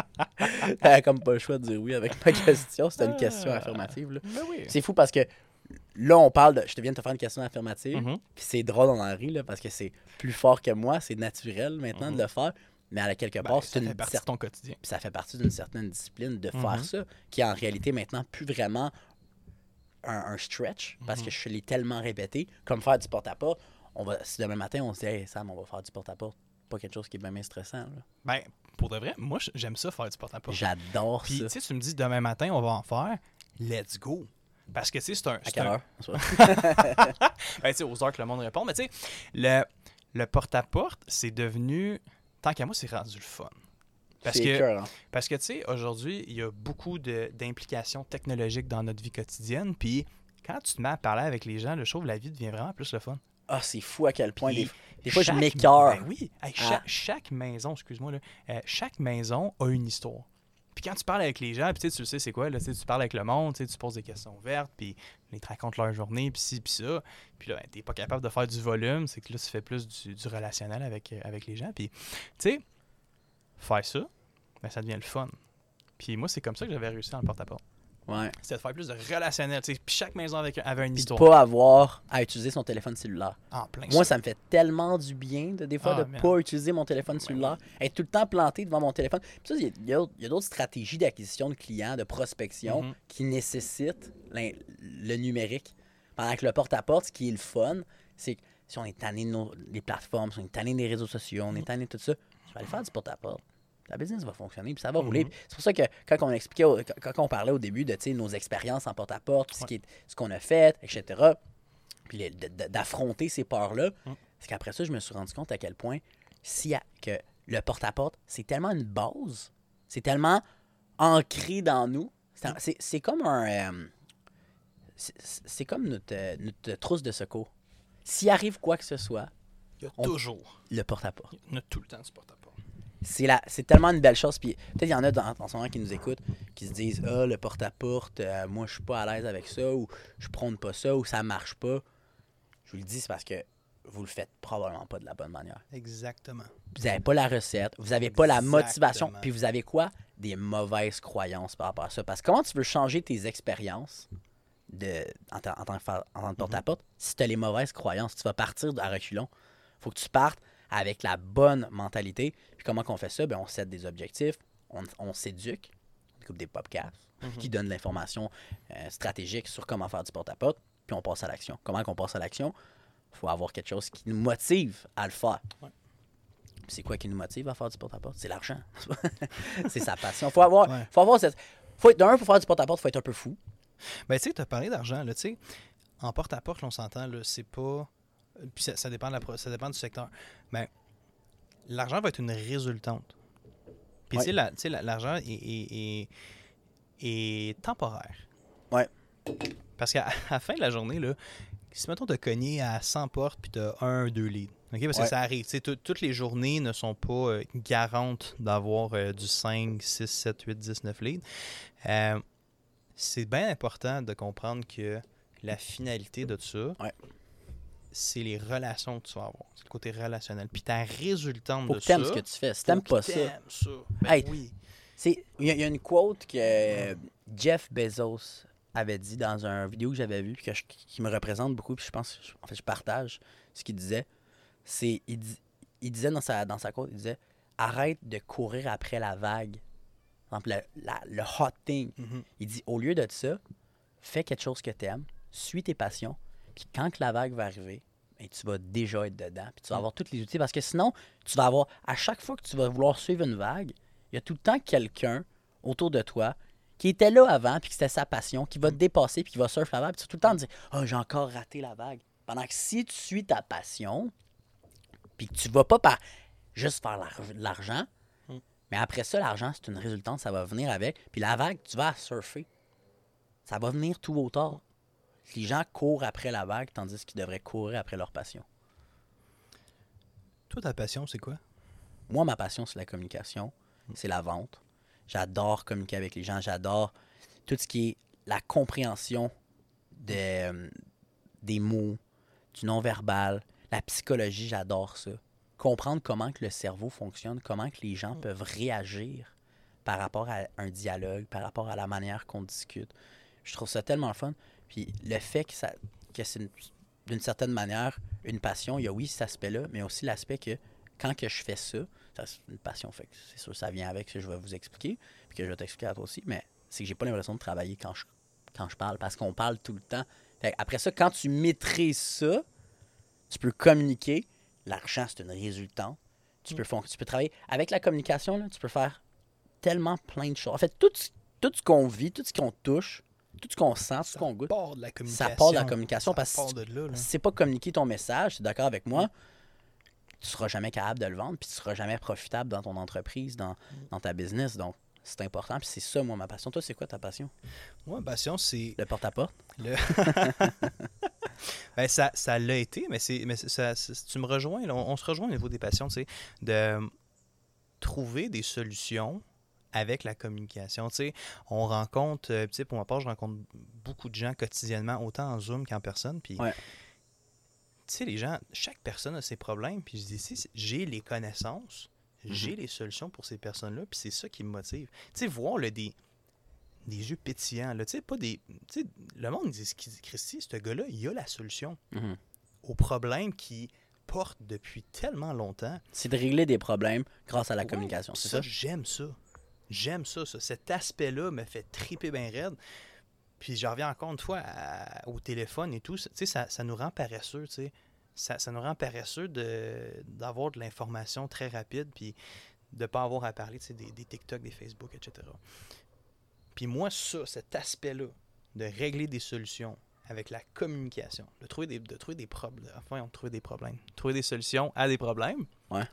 T'avais comme pas le choix de dire oui avec ma question, c'était une question Ah. affirmative. là. Oui. C'est fou parce que là, on parle de. Je te viens de te faire une question affirmative. Mhm. Puis c'est drôle en Henri, là, parce que c'est plus fort que moi, c'est naturel maintenant Mhm. de le faire. Mais à la quelque Ben, part, ça c'est une fait partie de ton quotidien. puis ça fait partie d'une certaine discipline de faire Mhm. ça, qui est en réalité maintenant plus vraiment un, un stretch, parce que je l'ai tellement répété, comme faire du porte-à-porte. On va, si demain matin, on se dit, hey, Sam, on va faire du porte-à-porte, pas quelque chose qui est bien stressant. là. Ben, pour de vrai, moi, j'aime ça faire du porte-à-porte. J'adore Puis, ça. tu sais, tu me dis demain matin, on va en faire. Let's go. Parce que, tu sais, c'est un. À quelle heure? Ben, tu sais, aux heures que le monde répond. Mais tu sais, le, le porte-à-porte, c'est devenu. Tant qu'à moi, c'est rendu le fun. Parce que, écœurant. parce que tu sais, aujourd'hui, il y a beaucoup d'implications technologiques dans notre vie quotidienne. Puis, quand tu te mets à parler avec les gens, le show, la vie devient vraiment plus le fun. Ah, c'est fou à quel point. Puis, Des, des fois, je chaque- m'écœure. Ben oui. Hey, Ah. cha- Chaque maison, excuse-moi, là, euh, chaque maison a une histoire. Puis quand tu parles avec les gens, puis tu le sais c'est quoi, là, tu parles avec le monde, tu poses des questions ouvertes, puis ils te racontent leur journée, puis ci, puis ça. Puis là, ben, t'es pas capable de faire du volume, c'est que là, tu fais plus du, relationnel avec, euh, avec les gens. Puis, tu sais, faire ça, ben, ça devient le fun. Puis moi, c'est comme ça que j'avais réussi dans le porte-à-porte. Ouais. C'était de faire plus de relationnel. Puis chaque maison avec, avait une Puis de histoire. pas avoir à utiliser son téléphone cellulaire. En plein Moi, ça. me fait tellement du bien, de, des fois, Ah, de man. pas utiliser mon téléphone Ben cellulaire. Être tout le temps planté devant mon téléphone. Puis ça, il y a- d'autres stratégies d'acquisition de clients, de prospection, Mhm. qui nécessitent le numérique. Pendant que le porte-à-porte, ce qui est le fun, c'est que si on est tanné de nos, les plateformes, si on est tanné des réseaux sociaux, on est tanné de tout ça, tu vas aller faire du porte-à-porte. Ta business va fonctionner, puis ça va rouler. Mhm. C'est pour ça que quand on expliquait, au- quand on parlait au début de nos expériences en porte-à-porte, ce qu'on a fait, etc., puis d'affronter ces peurs-là, Mhm. c'est qu'après ça, je me suis rendu compte à quel point si que le porte-à-porte, c'est tellement une base, c'est tellement ancré dans nous. C'est comme un. euh, c'est- comme notre, euh, notre trousse de secours. S'il arrive quoi que ce soit, Il y a On- toujours. le porte-à-porte. Il y a tout le temps du porte-à-porte. C'est la- c'est tellement une belle chose. Puis peut-être il y en a dans, en ce moment qui nous écoutent qui se disent Ah, le porte-à-porte, euh, moi je suis pas à l'aise avec ça, ou je prône pas ça, ou ça marche pas. Je vous le dis, c'est parce que vous le faites probablement pas de la bonne manière. Exactement. Vous n'avez pas la recette, vous n'avez pas la motivation, puis vous avez quoi? Des mauvaises croyances par rapport à ça. Parce que comment tu veux changer tes expériences de, en, tant- en tant que tant que porte-à-porte si tu as les mauvaises croyances? Tu vas partir à reculons. faut que tu partes avec la bonne mentalité. Puis comment qu'on fait ça? Ben, On set des objectifs, on, on s'éduque, on écoute des podcasts qui donnent l'information euh, stratégique sur comment faire du porte-à-porte, puis on passe à l'action. Comment qu'on passe à l'action? Il faut avoir quelque chose qui nous motive à le faire. Ouais. C'est quoi qui nous motive à faire du porte-à-porte? C'est l'argent. c'est sa passion. Faut avoir, Ouais. faut avoir cette. Faut être, d'un, pour faire du porte-à-porte, faut être un peu fou. Ben, tu sais, tu as parlé d'argent, là, tu sais. En porte-à-porte, là, on s'entend, là, c'est pas. Puis ça, ça dépend de la ça dépend du secteur. Mais l'argent va être une résultante. Puis, Ouais. tu sais, la- l'argent est, est- est- est temporaire. Ouais. Parce qu'à la fin de la journée, là, si mettons tu as cogné à 100 portes puis tu as un, deux leads, ok, parce Ouais. que ça arrive. tu sais, tout- toutes les journées ne sont pas euh, garantes d'avoir euh, du 5, 6, 7, 8, 10, 9 leads. Euh, c'est bien important de comprendre que la finalité de ça, Ouais. C'est les relations que tu vas avoir. C'est le côté relationnel. Puis ta résultante Faut de que t'aimes ça. ce que tu fais. Si t'aimes pas ça. ça. Ben Hey, oui. C'est- Il y, a- il y a une quote que euh, Jeff Bezos avait dit dans une vidéo que j'avais vue, que je- qui me représente beaucoup, puis je pense, en fait, je partage ce qu'il disait. C'est, il, di- il disait dans sa, dans sa quote, il disait Arrête de courir après la vague. Le, la- le hot thing. Mhm. Il dit Au lieu de ça, fais quelque chose que tu aimes, suis tes passions, puis quand que la vague va arriver, ben, tu vas déjà être dedans, puis tu vas Mm. avoir tous les outils. Parce que sinon, tu vas avoir, à chaque fois que tu vas vouloir suivre une vague, il y a tout le temps quelqu'un autour de toi qui était là avant, puis que c'était sa passion, qui va te dépasser, puis qui va surfer la vague, puis tu vas tout le temps te dire Oh, j'ai encore raté la vague. Pendant que si tu suis ta passion, puis que tu vas pas par juste faire l'argent, Mm. mais après ça, l'argent, c'est une résultante, ça va venir avec. Puis la vague, tu vas surfer. Ça va venir tout ou tard. Les gens courent après la vague, tandis qu'ils devraient courir après leur passion. Toi, ta passion, c'est quoi? Moi, ma passion, c'est la communication, c'est la vente. J'adore communiquer avec les gens, j'adore tout ce qui est la compréhension de, euh, des mots, du non-verbal, la psychologie, j'adore ça. Comprendre comment que le cerveau fonctionne, comment que les gens peuvent réagir par rapport à un dialogue, par rapport à la manière qu'on discute. Je trouve ça tellement fun. Puis le fait que, que c'est une- d'une certaine manière une passion, il y a oui cet aspect-là, mais aussi l'aspect que quand que je fais ça, ça c'est une passion, fait c'est sûr ça vient avec ce que je vais vous expliquer, puis que je vais t'expliquer à toi aussi, mais c'est que j'ai pas l'impression de travailler quand je, quand je parle, parce qu'on parle tout le temps. Fait après ça, quand tu maîtrises ça, tu peux communiquer. L'argent, c'est une résultante. Tu peux, tu peux travailler. Avec la communication, tu peux faire tellement plein de choses. En fait, tout, tout ce qu'on vit, tout ce qu'on touche, tout ce qu'on sent, tout ce qu'on goûte, part de la communication. ça part de la communication Ça parce que part de là, là. si c'est pas communiquer ton message, tu es d'accord avec moi, tu seras jamais capable de le vendre, puis tu seras jamais profitable dans ton entreprise, dans, dans ta business. Donc, c'est important, puis c'est ça, moi, ma passion. Toi, c'est quoi ta passion? Moi, ma passion, c'est Le porte-à-porte? le. ben, ça ça l'a été, mais, c'est, mais ça, tu me rejoins, là, on, on se rejoint au niveau des passions, tu sais, de trouver des solutions avec la communication. Tu sais, on rencontre, euh, tu sais, pour ma part, je rencontre beaucoup de gens quotidiennement, autant en Zoom qu'en personne, puis. Ouais. Tu sais, les gens, chaque personne a ses problèmes, puis je dis, si, j'ai les connaissances, j'ai les solutions pour ces personnes-là, puis c'est ça qui me motive. Tu sais, voir là, des, des yeux pétillants, là, tu sais, pas des. Tu sais, le monde dit, Christy, ce gars-là, il a la solution Mhm. aux problèmes qui portent depuis tellement longtemps. C'est de régler des problèmes grâce à la Ouais, communication, c'est ça? J'aime ça. J'aime ça, ça. Cet aspect-là me fait triper bien raide. Puis je reviens encore une fois à- au téléphone et tout. Tu sais, ça, ça nous rend paresseux, tu sais. Ça, ça nous rend paresseux d'avoir de, l'information très rapide. Puis de ne pas avoir à parler des, des TikTok, des Facebook, etc. Puis moi, ça, cet aspect-là, de régler des solutions avec la communication, de trouver des, de trouver des problèmes, enfin, on trouve des problèmes, trouver des solutions à des problèmes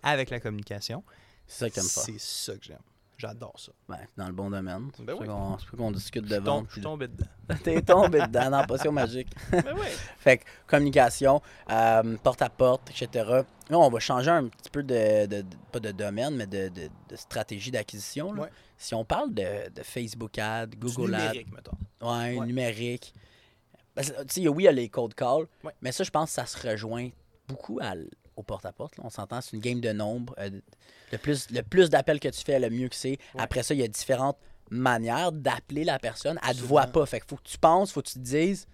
avec la communication. C'est ça que t'aimes pas. C'est ça que j'aime. J'adore ça. Ben, dans le bon domaine. Ben oui. C'est qu'on discute de vente. Je suis tombé dedans. T'es tombé dedans dans Potion Magique. ben oui. Fait que communication, euh, porte-à-porte, etc. Là, on va changer un petit peu de, de, pas de domaine, mais de, de stratégie d'acquisition. Ouais. Si on parle de, Facebook Ads, Google Ads. numérique, mettons. Ouais, ouais. numérique. Ben, tu sais, oui, il y a les cold calls, ouais. mais ça, je pense que ça se rejoint beaucoup à, au porte-à-porte. On s'entend, c'est une game de nombre. Euh, le plus, le plus d'appels que tu fais, le mieux que c'est. Ouais. Après ça, il y a différentes manières d'appeler la personne. Elle ne te voit pas. Fait qu'il faut que tu penses, faut que tu te dises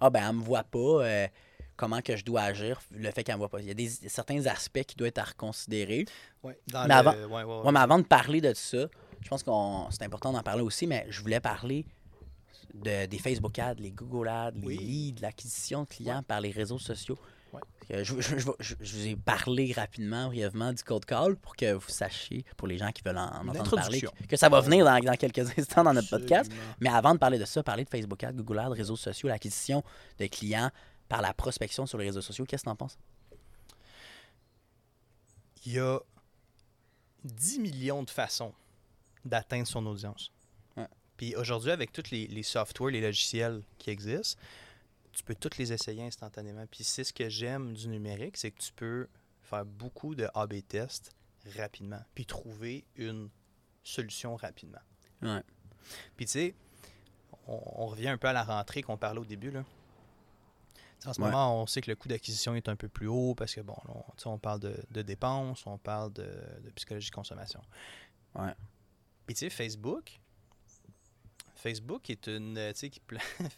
Ah, ben, elle me voit pas. Euh, comment que je dois agir, le fait qu'elle me voit pas. Il y a des, certains aspects qui doivent être à reconsidérer. Ouais, mais, le... avant, ouais, ouais, mais avant de parler de ça, je pense que c'est important d'en parler aussi, mais je voulais parler de, des Facebook Ads, les Google Ads, les oui. leads, l'acquisition de clients par les réseaux sociaux. Ouais. Je, je, je, je, vous ai parlé rapidement, brièvement du code call pour que vous sachiez, pour les gens qui veulent en, en entendre parler, que, que, ça va venir dans, dans quelques instants dans notre podcast. Mais avant de parler de ça, parler de Facebook Ads, Google Ads, réseaux sociaux, l'acquisition de clients par la prospection sur les réseaux sociaux, qu'est-ce que tu en penses? Il y a 10 millions de façons d'atteindre son audience. Ouais. Puis aujourd'hui, avec tous les, les softwares, les logiciels qui existent, tu peux tous les essayer instantanément. Puis c'est ce que j'aime du numérique, c'est que tu peux faire beaucoup de A-B tests rapidement, puis trouver une solution rapidement. Ouais. Puis tu sais, on, on, revient un peu à la rentrée qu'on parlait au début. Là. En ce ouais. moment, on sait que le coût d'acquisition est un peu plus haut parce que, bon, on, on parle de, de, dépenses, on parle de, de psychologie de consommation. Ouais. Puis tu sais, Facebook, Facebook est une.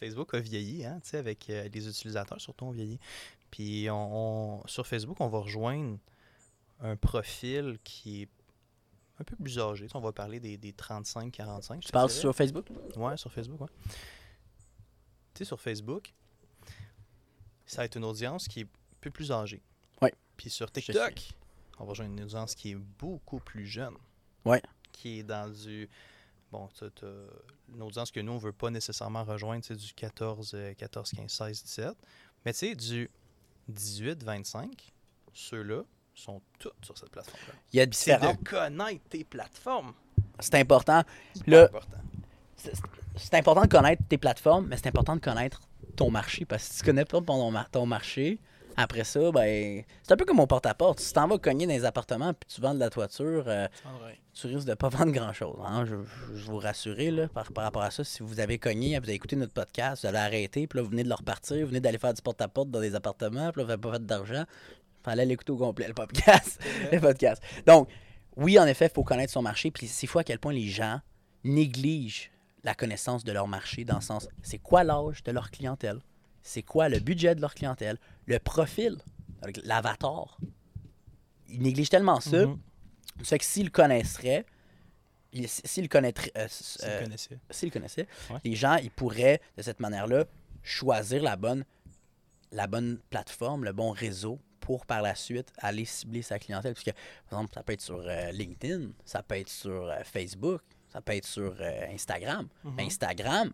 Facebook a vieilli, hein, avec euh, les utilisateurs, surtout ont vieilli. Puis on, on, sur Facebook, on va rejoindre un profil qui est un peu plus âgé. on va parler des, des 35-45. Tu parles sur Facebook? Ouais, sur Facebook, ouais. Tu sais, sur Facebook, ça va être une audience qui est un peu plus âgée. Oui. Puis sur TikTok, on va rejoindre une audience qui est beaucoup plus jeune. Oui. Qui est dans du bon, tu as une audience que nous, on ne veut pas nécessairement rejoindre, c'est du 14, 14, 15, 16, 17. Mais tu sais, du 18, 25, ceux-là sont tous sur cette plateforme-là. Il y a différents... de connaître tes plateformes. C'est important. Là, c'est important de connaître tes plateformes, mais c'est important de connaître ton marché. Parce que si tu connais pas ton, ton marché, après ça, ben, c'est un peu comme mon porte-à-porte. Si tu t'en vas cogner dans les appartements puis tu vends de la toiture, euh, tu risques de pas vendre grand-chose. Hein? Je, je, je, vous rassurer là, par, par, rapport à ça. Si vous avez cogné, vous avez écouté notre podcast, vous avez arrêté, puis là, vous venez de le repartir, vous venez d'aller faire du porte-à-porte dans des appartements, puis là, vous n'avez pas fait d'argent. Il fallait l'écouter au complet, le podcast. le podcast. Donc, oui, en effet, il faut connaître son marché. Puis c'est fou à quel point les gens négligent la connaissance de leur marché dans le sens, c'est quoi l'âge de leur clientèle? C'est quoi le budget de leur clientèle, le profil, l'avatar. Ils négligent tellement ça. Mm -hmm. fait que s'ils le connaisseraient, s'ils connaîtraient, euh, s'ils connaissaient, qu connaissaient ouais. les gens, ils pourraient, de cette manière-là, choisir la bonne, la bonne plateforme, le bon réseau pour par la suite aller cibler sa clientèle. Puisque, par exemple, ça peut être sur euh, LinkedIn, ça peut être sur euh, Facebook, ça peut être sur euh, Instagram. Mm -hmm. Instagram,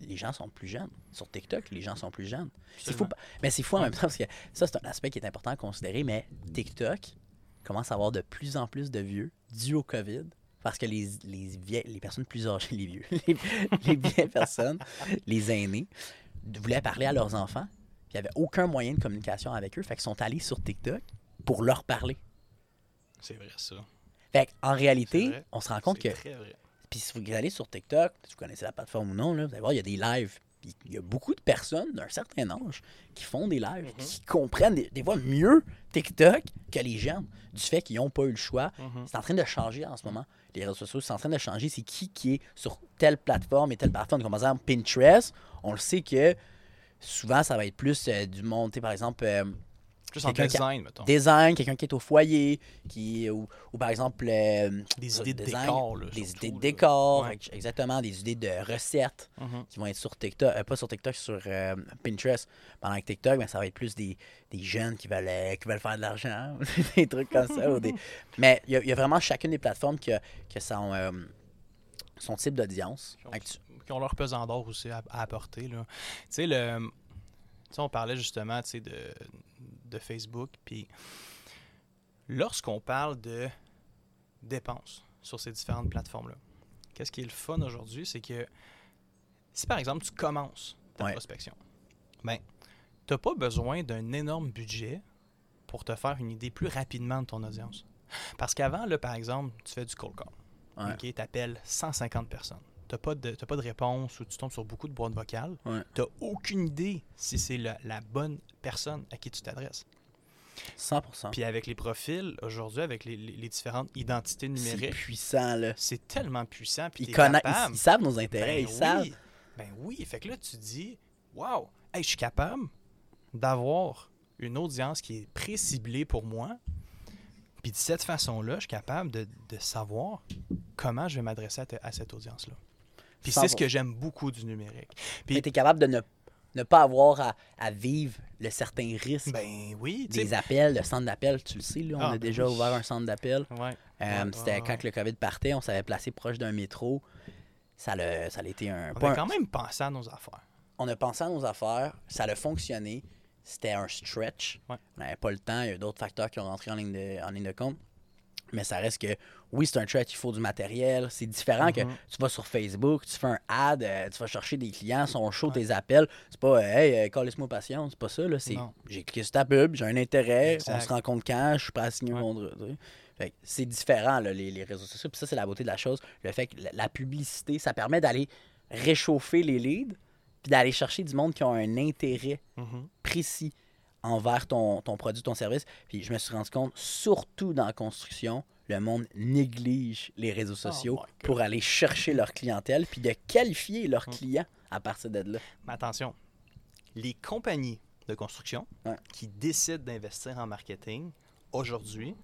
les gens sont plus jeunes. Sur TikTok, les gens sont plus jeunes. C'est fou. Mais c'est fou en même temps parce que ça, c'est un aspect qui est important à considérer. Mais TikTok commence à avoir de plus en plus de vieux dû au COVID. Parce que les, les, vieilles, les personnes plus âgées, les vieux, les, les vieilles personnes, les aînés, voulaient parler à leurs enfants. Puis il n'y avait aucun moyen de communication avec eux. Fait qu'ils sont allés sur TikTok pour leur parler. C'est vrai, ça. Fait en réalité, on se rend compte que. Puis si vous allez sur TikTok, si vous connaissez la plateforme ou non, là, vous allez voir, il y a des lives. Il y a beaucoup de personnes d'un certain âge qui font des lives, mm -hmm. qui comprennent des, des, fois mieux TikTok que les jeunes, du fait qu'ils n'ont pas eu le choix. Mm -hmm. C'est en train de changer en ce moment. Les réseaux sociaux, c'est en train de changer. C'est qui qui est sur telle plateforme et telle plateforme. Comme par exemple Pinterest, on le sait que souvent, ça va être plus euh, du monde, par exemple... Euh, Plus en Quelqu'un qui a- design, mettons. design, quelqu'un qui est au foyer, qui ou, ou par exemple euh, Des euh, idées de design, décor, là, des surtout, idées de décor, Ouais. exactement, des idées de recettes Mhm. qui vont être sur TikTok, euh, pas sur TikTok, sur euh, Pinterest. Pendant que TikTok, ben, ça va être plus des, des jeunes qui veulent, qui veulent faire de l'argent, des trucs comme ça. ou des- Mais il y, a- il y a vraiment chacune des plateformes qui a, qui a son, euh, son type d'audience. Qui ont- Actu- qui ont leur pesant d'or aussi à, à apporter. Là. Tu sais, le, tu sais, on parlait justement tu sais, de, de Facebook. Puis lorsqu'on parle de dépenses sur ces différentes plateformes-là, qu'est-ce qui est le fun aujourd'hui, c'est que si par exemple tu commences ta Ouais. prospection, ben, tu n'as pas besoin d'un énorme budget pour te faire une idée plus rapidement de ton audience. Parce qu'avant, là, par exemple, tu fais du cold call. Ouais. Tu appelles 150 personnes. Tu n'as pas, de- t'as pas de réponse ou tu tombes sur beaucoup de boîtes vocales. Ouais. Tu n'as aucune idée si c'est la, la bonne personne à qui tu t'adresses. 100%. Puis avec les profils, aujourd'hui, avec les, les- les différentes identités C'est numériques, puissant, là. c'est tellement puissant. Puis Ils, connaissent, ils, savent nos intérêts, Ben ils savent. oui. Ben oui. Fait que là, tu dis, waouh, hey, je suis capable d'avoir une audience qui est pré-ciblée pour moi. Puis de cette façon-là, je suis capable de, de savoir comment je vais m'adresser à, à cette audience-là. Puis c'est ce que j'aime beaucoup du numérique. Puis, tu es capable de ne, ne pas avoir à, à vivre le certain risque ben oui, des appels, le centre d'appel, tu le sais, là, on Ah, a ben déjà oui. ouvert un centre d'appel. Ouais. Euh, Ouais, C'était ouais, quand le COVID partait, on s'avait placé proche d'un métro. Ça ça a été un, On a un- quand même pensé à nos affaires. On a pensé à nos affaires, ça a fonctionné. C'était un stretch. Ouais. On n'avait pas le temps, il y a d'autres facteurs qui ont rentré en ligne de, en ligne de compte. Mais ça reste que, oui, c'est un stretch, il faut du matériel. C'est différent que Mhm. tu vas sur Facebook, tu fais un ad, euh, tu vas chercher des clients, sont chauds tes appels. C'est pas, euh, hey, euh, laisse-moi patience, c'est pas ça. Là, c'est, j'ai cliqué sur ta pub, j'ai un intérêt, Exact. on se rencontre quand, je suis prêt à signer Ouais. que c'est différent, là, les, les réseaux sociaux. Puis ça, c'est la beauté de la chose. Le fait que la, la publicité, ça permet d'aller réchauffer les leads, puis d'aller chercher du monde qui ont un intérêt Mhm. précis envers ton, ton produit, ton service. Puis je me suis rendu compte, surtout dans la construction, le monde néglige les réseaux sociaux Oh God. pour aller chercher leur clientèle, puis de qualifier leurs Mm. clients à partir de là. Mais attention, les compagnies de construction Ouais. qui décident d'investir en marketing, aujourd'hui,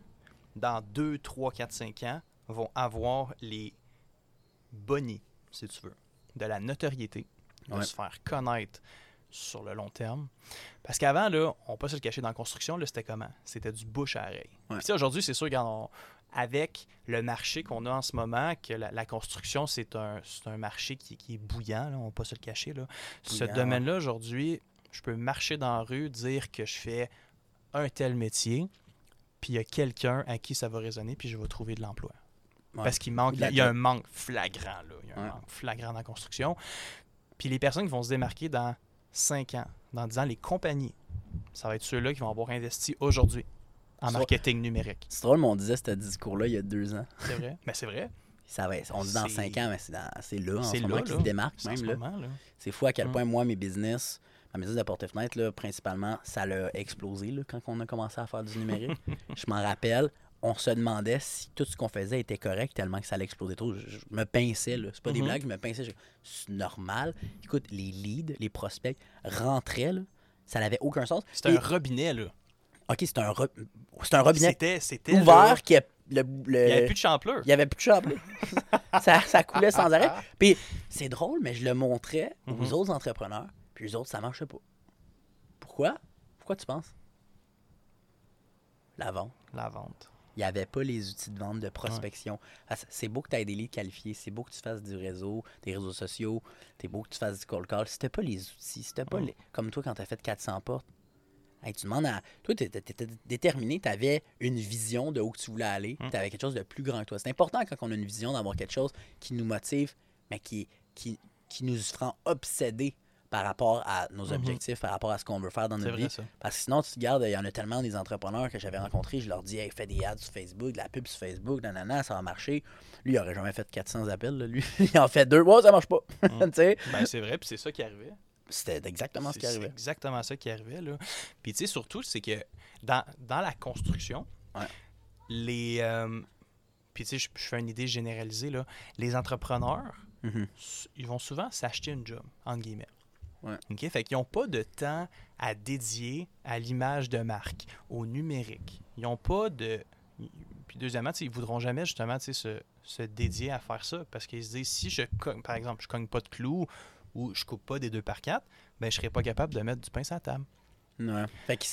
dans 2, 3, 4, 5 ans, vont avoir les bonnies, si tu veux, de la notoriété, de Ouais. se faire connaître sur le long terme. Parce qu'avant, là, on peut se le cacher dans la construction, là, c'était comment? C'était du bouche à oreille. Ouais. Puis aujourd'hui, c'est sûr, regarde, on- avec le marché qu'on a en ce moment, que la, la construction, c'est un, c'est un marché qui, qui est bouillant, là, on ne va pas se le cacher. Là. Ce domaine-là, aujourd'hui, je peux marcher dans la rue, dire que je fais un tel métier, puis il y a quelqu'un à qui ça va résonner, puis je vais trouver de l'emploi. Ouais. Parce qu'il manque, il y a un manque flagrant, là. Il y a un Ouais. manque flagrant dans la construction. Puis les personnes qui vont se démarquer dans 5 ans, dans 10 ans, les compagnies, ça va être ceux-là qui vont avoir investi aujourd'hui en marketing numérique. C'est drôle, mais on disait ce discours-là il y a deux ans. C'est vrai? Mais c'est vrai. Ça va, on dit dans C'est- cinq ans, mais c'est, dans- c'est là, en C'est ce là, moment, qui là. se démarque C'est en même. ce Là. moment, là. C'est fou à quel Mm. point, moi, mes business, ma business de porte-fenêtre, principalement, ça l'a explosé là, quand on a commencé à faire du numérique. je m'en rappelle, on se demandait si tout ce qu'on faisait était correct tellement que ça allait exploser trop. Je, je me pinçais, là. C'est pas des Mhm. blagues, je me pinçais. je- C'est normal. Écoute, les leads, les prospects rentraient, là. Ça n'avait aucun sens. C'est Et- un robinet, là. OK, c'est un, ro- un robinet C'était, c'était ouvert qui a le, le- Il n'y avait plus de champleur. il y avait plus de chambre. ça, ça coulait sans arrêt. Puis c'est drôle, mais je le montrais aux Mhm. autres entrepreneurs, puis les autres, ça marchait pas. Pourquoi? Pourquoi tu penses? La vente. La vente. Il n'y avait pas les outils de vente de prospection. Ah, c'est- beau que tu aies des leads qualifiés, c'est beau que tu fasses du réseau, des réseaux sociaux, c'est beau que tu fasses du cold call. Si t'as pas les outils, si t'as pas les... Comme toi, quand tu as fait 400 portes, hey, tu demandes à... Toi, tu étais déterminé, tu avais une vision de où tu voulais aller, Mm. tu avais quelque chose de plus grand que toi. C'est important quand on a une vision d'avoir quelque chose qui nous motive, mais qui, qui, qui nous rend obsédés par rapport à nos Mhm. objectifs, par rapport à ce qu'on veut faire dans C'est notre vie. ça. Parce que sinon, tu te gardes, il y en a tellement des entrepreneurs que j'avais rencontrés, je leur dis, hey, fais des ads sur Facebook, de la pub sur Facebook, nanana, ça va marcher. Lui, il aurait jamais fait 400 appels, là, lui. il en fait deux, ouais, ça marche pas. Mm. Sais, Ben, c'est vrai, puis c'est ça qui arrivait. C'était exactement ce C'est- qui c'est arrivait. exactement ça qui arrivait. Là. Puis, tu sais, surtout, c'est que dans, dans la construction, Ouais. les. euh, puis, tu sais, je, fais une idée généralisée. Là, les entrepreneurs, Mhm. ils vont souvent s'acheter une job, entre guillemets. Ouais. OK? Fait qu'ils n'ont pas de temps à dédier à l'image de marque, au numérique. Ils n'ont pas de. Puis deuxièmement, ils voudront jamais justement se, se dédier à faire ça parce qu'ils se disent si je cogne, par exemple, je cogne pas de clous ou je coupe pas des deux par quatre, ben je serais pas capable de mettre du pain sur la table. Ouais. Fait qu'ils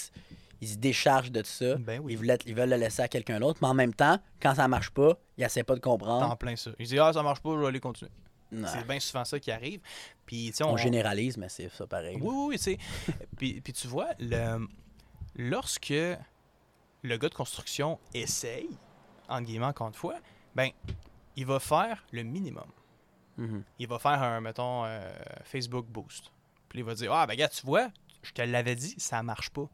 ils se déchargent de ça. Ben oui. Ils, veulent, ils veulent le laisser à quelqu'un d'autre, mais en même temps, quand ça marche pas, ils essaient pas de comprendre. En plein ça. Ils se disent ah ça marche pas, je vais aller continuer. C'est bien souvent ça qui arrive. Puis On on, généralise, mais c'est ça pareil. Oui, oui, puis, puis tu vois, le, lorsque le gars de construction essaye, entre guillemets, encore une fois, ben, il va faire le minimum. Mhm. Il va faire un, mettons, euh, Facebook Boost. Puis il va dire Ah, ben, gars, tu vois, je te l'avais dit, ça marche pas.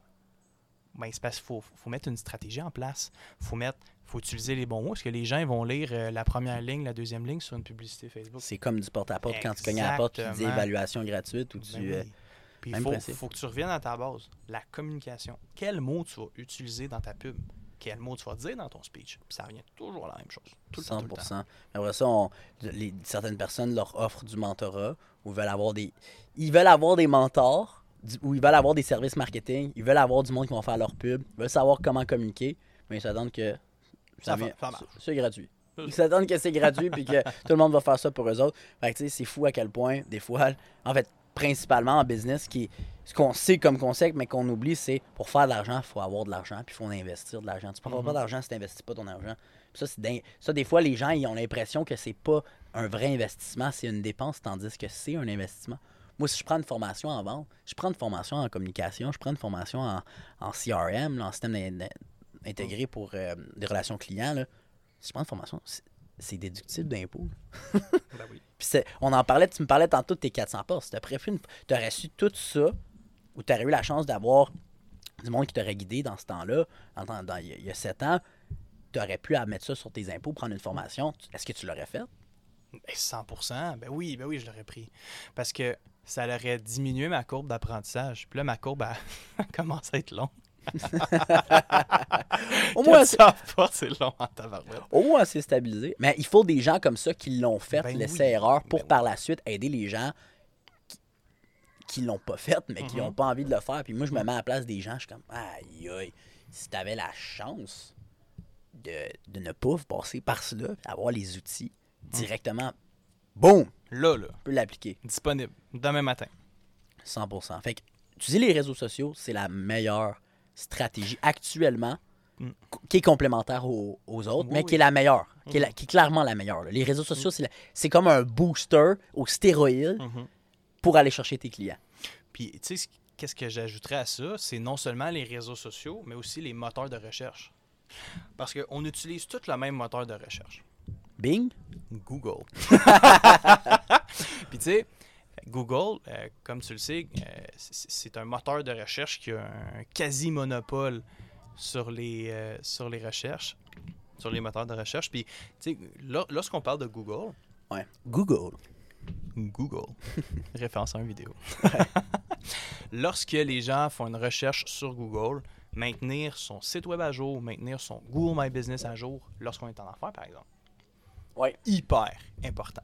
Ben, c'est parce qu'il faut, faut mettre une stratégie en place. faut mettre faut utiliser les bons mots, parce que les gens ils vont lire euh, la première ligne, la deuxième ligne sur une publicité Facebook? C'est comme du porte-à-porte quand tu cognes à la porte, tu dis évaluation gratuite ou tu. Ben euh, oui. Puis il faut, que tu reviennes à ta base. La communication. Quel mot tu vas utiliser dans ta pub? Quel mot tu vas dire dans ton speech? Puis ça revient toujours à la même chose. Tout le temps, tout le temps. 100%. Après ça, on- les- certaines personnes leur offrent du mentorat ou veulent avoir des. Ils veulent avoir des mentors ou ils veulent avoir des services marketing. Ils veulent avoir du monde qui vont faire leur pub. Ils veulent savoir comment communiquer, mais ils s'attendent que Ça vient- ça c'est- gratuit. Ils s'attendent que c'est gratuit puis que tout le monde va faire ça pour eux autres. Fait que tu sais, c'est fou à quel point, des fois, en fait, principalement en business, qui, ce qu'on sait comme concept, mais qu'on oublie, c'est pour faire de l'argent, il faut avoir de l'argent, puis il faut investir de l'argent. Tu peux avoir Mhm. pas d'argent si tu n'investis pas ton argent. Ça, des fois, les gens, ils ont l'impression que c'est pas un vrai investissement, c'est une dépense, tandis que c'est un investissement. Moi, si je prends une formation en vente, je prends une formation en communication, je prends une formation en, en CRM, là, en système intégré pour euh, des relations clients, là, si je prends une formation, c'est- déductible d'impôt. Ben oui. Puis on en parlait, tu me parlais tantôt de tes 400 postes. Tu aurais su tout ça, ou tu aurais eu la chance d'avoir du monde qui t'aurait guidé dans ce temps-là, il y a- il y a 7 ans, tu aurais pu mettre ça sur tes impôts, prendre une formation. Est-ce que tu l'aurais fait? Ben, 100%. Ben oui, ben oui, je l'aurais pris. Parce que ça aurait diminué ma courbe d'apprentissage. Puis là, ma courbe elle commence à être longue. Au moins, 400 pas, c'est long en tabarouette. Au moins, c'est stabilisé. Mais il faut des gens comme ça qui l'ont fait, Ben laisser oui. erreur, pour Ben par la suite aider les gens qui, qui l'ont pas fait, mais qui Mhm. n'ont pas envie de le faire. Puis moi, je me mets à la place des gens, je suis comme, aïe, aïe, si tu avais la chance de, de ne pas passer par cela, avoir les outils directement, boum, Là, là, tu peux l'appliquer. disponible, demain matin. 100%. Fait que utiliser les réseaux sociaux, c'est la meilleure stratégie actuellement, Mm. qui est complémentaire aux, aux autres, Oui, mais oui. qui est la meilleure, qui est, la- Mhm. qui est clairement la meilleure. là. Les réseaux sociaux, c'est la- c'est comme un booster au stéroïde Mhm. pour aller chercher tes clients. Puis, tu sais, ce- qu'est-ce que j'ajouterais à ça? C'est non seulement les réseaux sociaux, mais aussi les moteurs de recherche. Parce qu'on utilise tous le même moteur de recherche. Bing, Google. Puis tu sais, Google, euh, comme tu le sais, euh, c'est un moteur de recherche qui a un quasi-monopole sur les, euh, sur les recherches, sur les moteurs de recherche. Puis, tu sais, lor- lorsqu'on parle de Google, ouais. Google. Google, référence à une vidéo. Lorsque les gens font une recherche sur Google, maintenir son site web à jour, maintenir son Google My Business à jour, lorsqu'on est en affaires, par exemple, Ouais. hyper important.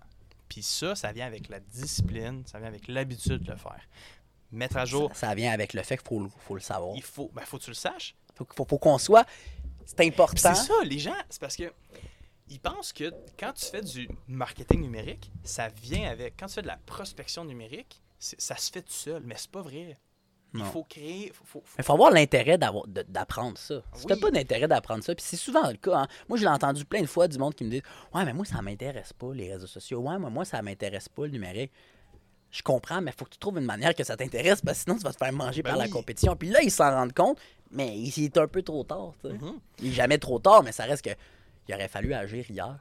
Puis ça, ça vient avec la discipline, ça vient avec l'habitude de le faire. Mettre à jour, Ça, ça vient avec le fait qu'il faut, le- faut le savoir. il faut, ben, faut que tu le saches. Faut, faut, faut qu'on soit. C'est important. c'est ça, les gens, c'est parce que ils pensent que quand tu fais du marketing numérique, ça vient avec. Quand tu fais de la prospection numérique, ça se fait tout seul, mais c'est pas vrai. Il faut créer. Faut, faut- Il faut avoir l'intérêt d'apprendre ça. Si t'as pas d'intérêt d'apprendre ça, puis c'est souvent le cas. hein. Moi, je l'ai entendu plein de fois du monde qui me dit Ouais, mais moi, ça m'intéresse pas, les réseaux sociaux. Ouais, mais moi, ça m'intéresse pas, le numérique. Je comprends, mais il faut que tu trouves une manière que ça t'intéresse, parce que sinon, tu vas te faire manger Ben par la compétition. Puis là, ils s'en rendent compte, mais il est un peu trop tard. Mhm. Il est jamais trop tard, mais ça reste que il aurait fallu agir hier.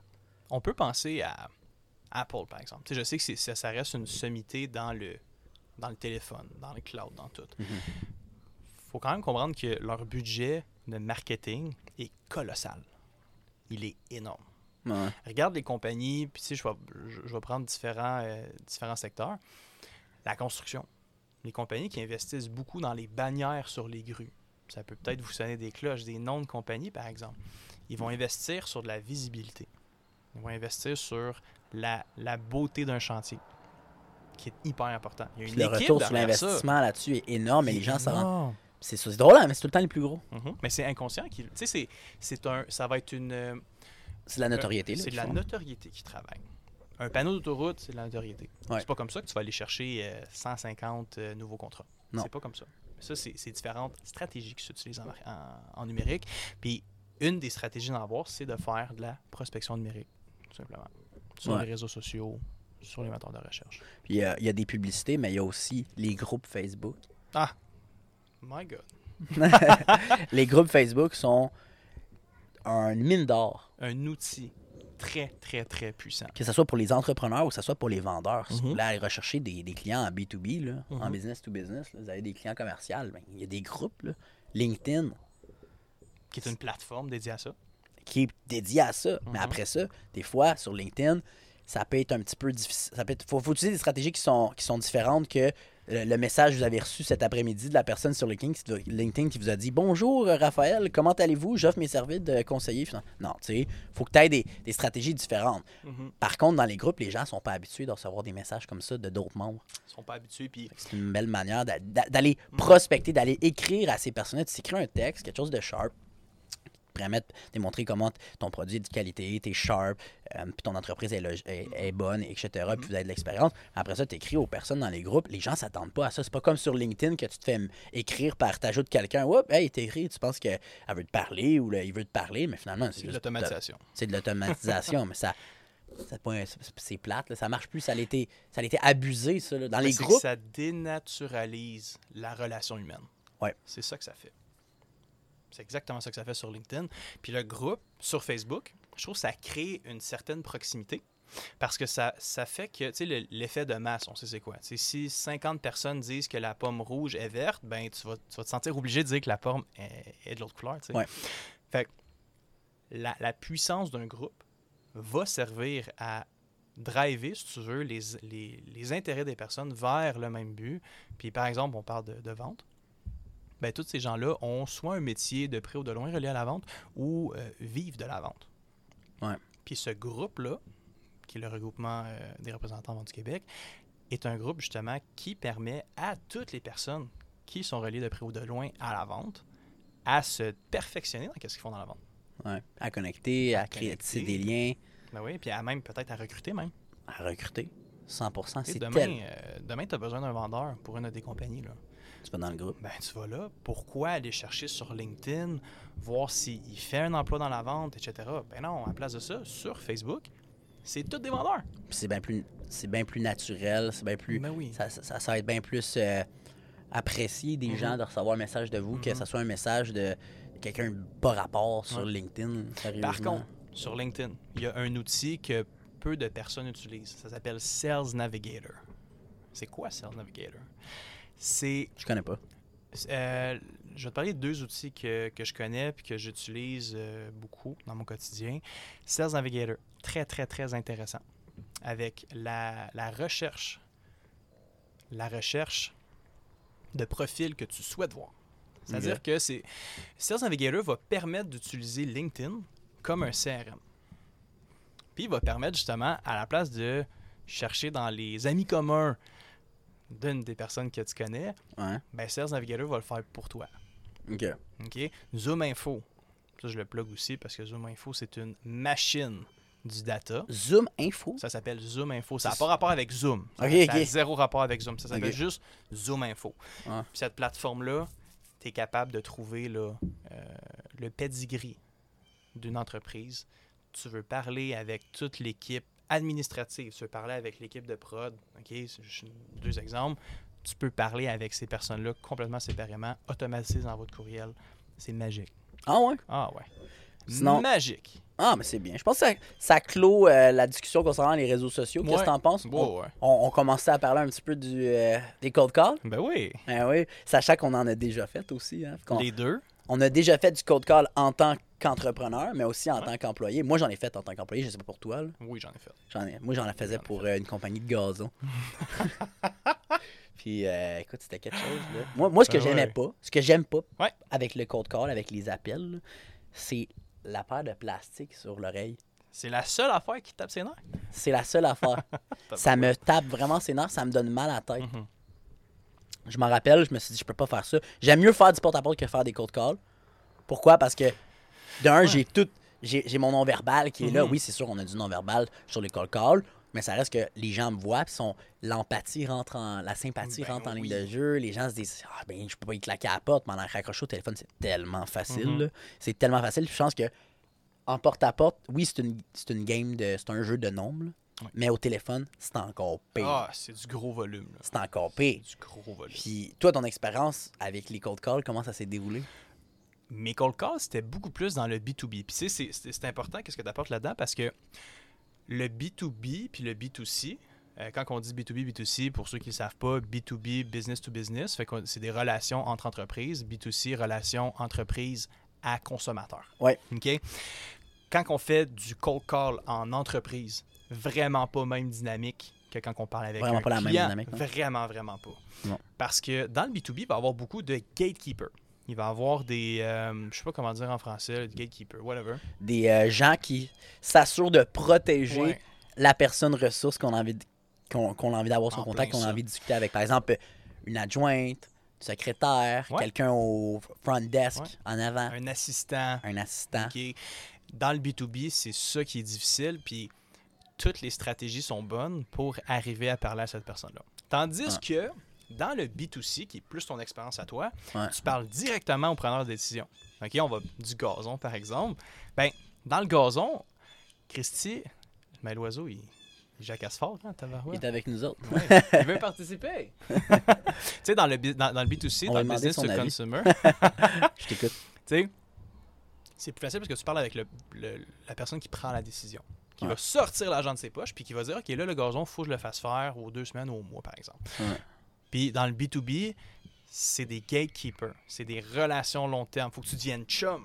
On peut penser à Apple, par exemple. Tu sais, je sais que c'est- ça, ça reste une sommité dans le, dans le téléphone, dans le cloud, dans tout. Mhm. faut quand même comprendre que leur budget de marketing est colossal. Il est énorme. Ouais. Regarde les compagnies, puis tu sais, je vais, je, je vais prendre différents, euh, différents secteurs. La construction. Les compagnies qui investissent beaucoup dans les bannières sur les grues. Ça peut peut-être vous sonner des cloches, des noms de compagnies, par exemple. Ils vont investir sur de la visibilité. Ils vont investir sur la, la beauté d'un chantier. Qui est hyper important. Il y a Puis une le équipe retour sur l'investissement là-dessus est énorme, mais les gens s'en rendent. C'est drôle, hein, mais c'est tout le temps les plus gros. Mhm. Mais c'est inconscient. Tu sais, c'est- c'est un, ça va être une. euh, C'est de la notoriété. là, C'est de la notoriété qui travaille. Un panneau d'autoroute, c'est de la notoriété. Ouais. C'est pas comme ça que tu vas aller chercher euh, 150 euh, nouveaux contrats. Non. C'est pas comme ça. Ça, c'est c'est différentes stratégies qui s'utilisent en, en- en numérique. Puis une des stratégies d'en avoir, c'est de faire de la prospection numérique, tout simplement. Sur Ouais. les réseaux sociaux, sur les moteurs de recherche. Puis il y, y a des publicités, mais il y a aussi les groupes Facebook. Ah! My God. les groupes Facebook sont un mine d'or, Un outil très, très, très puissant. que ce soit pour les entrepreneurs ou que ce soit pour les vendeurs. Si vous voulez aller rechercher des, des clients en B2B, là, en Mhm. business to business, là, vous avez des clients commerciaux, ben, il y a des groupes, là. LinkedIn, Qui est une plateforme dédiée à ça. qui est dédié à ça. Mais Mhm. après ça, des fois, sur LinkedIn, ça peut être un petit peu difficile. Ça peut être, faut, faut utiliser des stratégies qui sont, qui sont différentes que le, le message que vous avez reçu cet après-midi de la personne sur LinkedIn, qui- LinkedIn qui vous a dit Bonjour Raphaël, comment allez-vous? J'offre mes services de conseiller. Non, tu sais, faut que tu aies des, des stratégies différentes. Mhm. Par contre, dans les groupes, les gens sont pas habitués de recevoir des messages comme ça de d'autres membres. Ils sont pas habitués. Puis C'est une belle manière d'a- d'a- d'aller prospecter, d'aller écrire à ces personnes-là. Tu écris un texte, quelque chose de sharp, permettre démontrer comment ton produit est de qualité, t'es sharp, euh, puis ton entreprise est, log- est- est bonne, etc. Mhm. Puis vous avez de l'expérience. Après ça, tu écris aux personnes dans les groupes. Les gens s'attendent pas à ça. C'est pas comme sur LinkedIn que tu te fais écrire par t'ajoutes quelqu'un. Oups, hey, t'es écrit, tu penses qu'elle veut te parler ou là, il veut te parler, mais finalement, c'est c'est de l'automatisation. c'est de l'automatisation, mais ça. c'est plate, là, ça marche plus. Ça a été, ça a été abusé, ça. là. Dans Mais les que groupes, Ça dénaturalise la relation humaine. Ouais. C'est ça que ça fait. C'est exactement ça que ça fait sur LinkedIn. Puis le groupe sur Facebook, je trouve que ça crée une certaine proximité. Parce que ça, ça fait que, tu sais, le- l'effet de masse, on sait c'est quoi. Si 50 personnes disent que la pomme rouge est verte, ben tu vas, tu vas te sentir obligé de dire que la pomme est, est de l'autre couleur. Ouais. Fait que la, la puissance d'un groupe va servir à driver, si tu veux, les, les, les intérêts des personnes vers le même but. Puis par exemple, on parle de, de vente. Ben, tous ces gens-là ont soit un métier de près ou de loin relié à la vente ou euh, vivent de la vente. Ouais. Puis ce groupe-là, qui est le regroupement euh, des représentants vente du Québec, est un groupe justement qui permet à toutes les personnes qui sont reliées de près ou de loin à la vente à se perfectionner dans ce qu'ils font dans la vente. ouais, à connecter, à, À créer connecter. des liens, Ben oui, puis à même peut-être à recruter même. à recruter. 100%, Tu sais, c'est demain, tel. euh, demain tu as besoin d'un vendeur pour une de tes compagnies. Là. Tu vas dans le groupe. Ben, tu vas là. Pourquoi aller chercher sur LinkedIn, voir s'il fait un emploi dans la vente, etc. Ben non, à place de ça, sur Facebook, c'est tous des vendeurs. C'est bien plus, c'est bien plus naturel, c'est bien plus. Ben oui. Ça, ça, ça va être bien plus euh, apprécié des Mhm. gens de recevoir un message de vous que ce soit un message de quelqu'un pas rapport sur Ouais. LinkedIn. Par contre, sur LinkedIn, il y a un outil que peu de personnes utilisent. Ça s'appelle Sales Navigator. C'est quoi Sales Navigator? C'est je connais pas. Euh, je vais te parler de deux outils que, que je connais et que j'utilise euh, beaucoup dans mon quotidien. Sales Navigator, très, très, très intéressant. Avec la, la recherche, la recherche de profils que tu souhaites voir. C'est-à-dire que c'est Sales Navigator va permettre d'utiliser LinkedIn comme un CRM. Puis il va permettre justement, à la place de chercher dans les amis communs d'une des personnes que tu connais, Ouais. ben Sales Navigator va le faire pour toi. OK. OK? Zoom Info. Ça, je le plug aussi parce que Zoom Info, c'est une machine du data. Zoom Info? Ça s'appelle Zoom Info. Ça n'a pas rapport avec Zoom. Ça, Ok, ça a zéro rapport avec Zoom. Ça s'appelle juste Zoom Info. Ah. Puis cette plateforme-là, tu es capable de trouver là, euh, le pedigree d'une entreprise. Tu veux parler avec toute l'équipe administrative. Tu veux parler avec l'équipe de prod. OK? Deux exemples. Tu peux parler avec ces personnes-là complètement séparément, automatiser dans votre courriel. C'est magique. Ah ouais? Ah ouais. Sinon- Magique. Ah, mais c'est bien. Je pense que ça, ça clôt euh, la discussion concernant les réseaux sociaux. Qu'est-ce que Ouais. t'en penses? Ouais, On, ouais. on- on commençait à parler un petit peu du, euh, des cold calls. Ben oui. Ah oui, sachant qu'on en a déjà fait aussi. Hein, Les deux. On a déjà fait du cold call en tant qu'entrepreneur, mais aussi en tant qu'employé. Moi, j'en ai fait en tant qu'employé, je sais pas pour toi. là. Oui, j'en ai fait. J'en ai, moi, j'en la faisais pour euh, une compagnie de gazon. Puis, euh, écoute, c'était quelque chose. Là. Moi, moi, ce que Ben j'aimais pas, ce que j'aime pas Ouais. avec le cold call, avec les appels, c'est la paire de plastique sur l'oreille. C'est la seule affaire qui tape ses nerfs? C'est la seule affaire. ça me tape vraiment ses nerfs, ça me donne mal à la tête. Mhm. Je m'en rappelle, je me suis dit, je peux pas faire ça. J'aime mieux faire du porte-à-porte que faire des cold calls. Pourquoi? Parce que, d'un, j'ai tout. J'ai mon non-verbal qui est là. Mhm. Oui, c'est sûr, on a du non-verbal sur les cold calls, mais ça reste que les gens me voient, puis sont l'empathie rentre en. La sympathie Ben rentre en ligne de jeu. Les gens se disent, ah, ben, je peux pas y claquer à la porte, mais en raccrocher au téléphone, c'est tellement facile. Mhm. là. C'est tellement facile. Puis je pense que, en porte-à-porte, oui, c'est une, c'est une game de. C'est un jeu de nombres, mais au téléphone, c'est encore pire. Ah, c'est du gros volume. là. C'est encore pire. Du gros volume. Puis toi, ton expérience avec les cold calls, comment ça s'est déroulé? Mes cold calls, c'était beaucoup plus dans le B2B. Puis c'est- c'est c'est important qu'est-ce que tu apportes là-dedans parce que le B2B puis le B2C, euh, quand on dit B2B, B2C, pour ceux qui ne savent pas, B2B, business to business, fait que c'est des relations entre entreprises. B2C, relations entreprise à consommateur. Ouais. OK? Quand on fait du cold call en entreprise, vraiment pas même dynamique que quand on parle avec Vraiment un pas la même client. dynamique, non? Vraiment, vraiment pas. Non. Parce que dans le B2B, il va y avoir beaucoup de gatekeepers. Il va y avoir des, euh, je sais pas comment dire en français, gatekeeper, whatever. Des euh, gens qui s'assurent de protéger Ouais. la personne ressource qu'on a envie qu'on a envie d'avoir son En contact, qu'on a envie de discuter avec. Par exemple, une adjointe, une secrétaire, Ouais. quelqu'un au front desk Ouais. en avant, Un assistant. un assistant. Dans le B2B, c'est ça qui est difficile, puis toutes les stratégies sont bonnes pour arriver à parler à cette personne-là. Tandis que dans le B2C, qui est plus ton expérience à toi, Ouais. tu parles directement au preneur de décision. OK, on va du gazon, par exemple. Ben, dans le gazon, Christy, mais l'oiseau, il, il jacasse fort, hein, Il tabarouette. est avec nous autres. Ouais, il veut participer. tu sais, dans le, dans, dans le B2C, On dans le business to avis. consumer, Je t'écoute. tu sais, c'est plus facile parce que tu parles avec le- le- la personne qui prend la décision, qui Ouais. va sortir l'argent de ses poches, puis qui va dire, OK, là, le gazon, faut que je le fasse faire aux deux semaines ou au mois, par exemple. Ouais. Puis dans le B2B, c'est des gatekeepers, c'est des relations long terme. faut que tu deviennes chum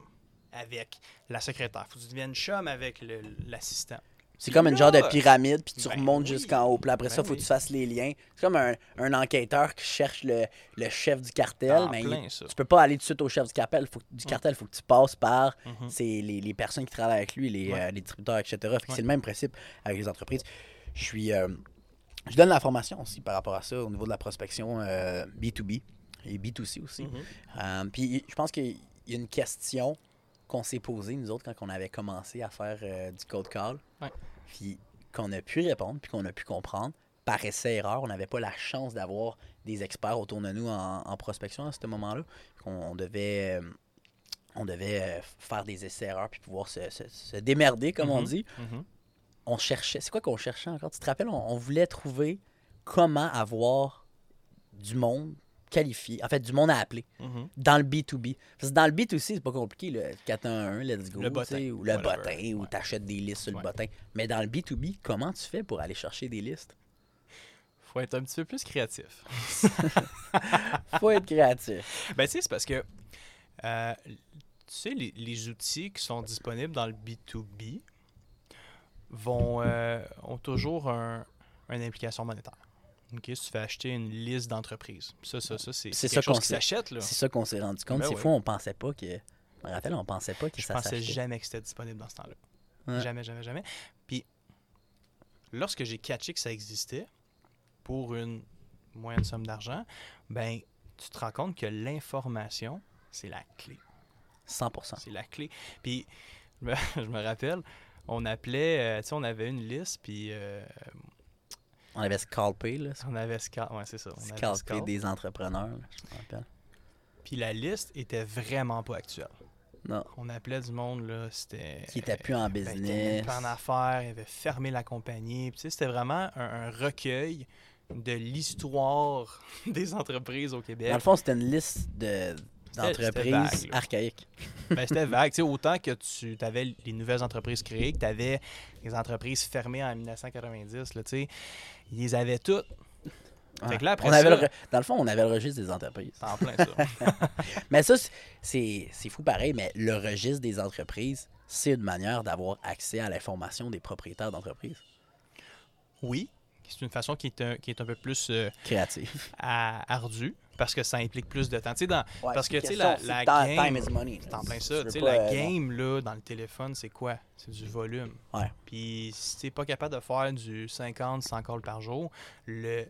avec la secrétaire, faut que tu deviennes chum avec l'assistant. C'est comme une genre de pyramide, puis tu ben remontes oui. jusqu'en haut. Puis après Ben ça, il faut oui. que tu fasses les liens. C'est comme un, un enquêteur qui cherche le, le chef du cartel, En mais ça. tu peux pas aller tout de suite au chef du cartel. Faut, du cartel, il faut que tu passes par Mhm. c'est les, les personnes qui travaillent avec lui, les, Ouais. euh, les distributeurs, etc. Ouais. C'est le même principe avec les entreprises. Je suis. euh, je donne la formation aussi par rapport à ça au niveau de la prospection euh, B2B et B2C aussi. Mhm. Euh, puis je pense qu'il y a une question qu'on s'est posée, nous autres, quand on avait commencé à faire euh, du code call. Ouais. Puis qu'on a pu répondre, puis qu'on a pu comprendre. Par essai-erreur, on n'avait pas la chance d'avoir des experts autour de nous en, en prospection à ce moment-là. On, devait, euh, on devait euh, faire des essais-erreurs puis pouvoir se, se- se démerder, comme on Mhm. dit. Mhm. On cherchait. C'est quoi qu'on cherchait encore? Tu te rappelles, on, on voulait trouver comment avoir du monde qualifié, en fait, du monde à appeler Mhm. dans le B2B. Parce que dans le B2C, c'est pas compliqué. Le 411, let's go. Le sais, Ou le whatever. bottin, ou Ouais. tu achètes des listes sur le bottin. Mais dans le B2B, comment tu fais pour aller chercher des listes? Faut être un petit peu plus créatif. Faut être créatif. Ben, tu sais, c'est parce que, euh, tu sais, les, les outils qui sont disponibles dans le B2B vont, euh, ont toujours un, une implication monétaire. OK, si tu fais acheter une liste d'entreprises. Ça, ça, ça, c'est c'est ça quelque chose qu'on qui s'achète. C'est ça qu'on s'est rendu compte. Ben c'est ouais. fou, on pensait pas que. Rappelle, on pensait pas que Je ça pensais jamais que c'était disponible dans ce temps-là. Ouais. Jamais, jamais, jamais. Puis, lorsque j'ai catché que ça existait, pour une moyenne somme d'argent, ben, tu te rends compte que l'information, c'est la clé. 100%. C'est la clé. Puis, je me rappelle, on appelait, euh, tu sais, on avait une liste, puis euh, On avait scalpé, là. on avait Scal, ouais, c'est ça. On avait Scalpé Scal. des entrepreneurs, là, je me rappelle. Puis la liste était vraiment pas actuelle. Non. On appelait du monde, là, c'était... Qui était plus en ben, qui était business. pas en affaires, il avait fermé la compagnie. Puis, tu sais, c'était vraiment un, un recueil de l'histoire des entreprises au Québec. Dans le fond, c'était une liste de Là. archaïques. Ben, c'était vague. Tu sais, autant que tu avais les nouvelles entreprises créées, que tu avais les entreprises fermées en 1990, là, tu sais, ils les avaient toutes. Fait que là, après on avait ça- le re- Dans le fond, on avait le registre des entreprises. C'est en plein ça. Mais ça, c'est- fou pareil, mais le registre des entreprises, c'est une manière d'avoir accès à l'information des propriétaires d'entreprises. oui, c'est une façon qui est un, qui est un peu plus euh, Créatif. à- ardue. Parce que ça implique plus de temps. Tu sais, dans, Ouais, parce que tu sais, la, la game. time is money. C'est en plein Tu ça. Tu sais, la euh, game, là, dans le téléphone, c'est quoi? C'est du volume. Ouais. Puis si t'es pas capable de faire du 50, 100 calls par jour, le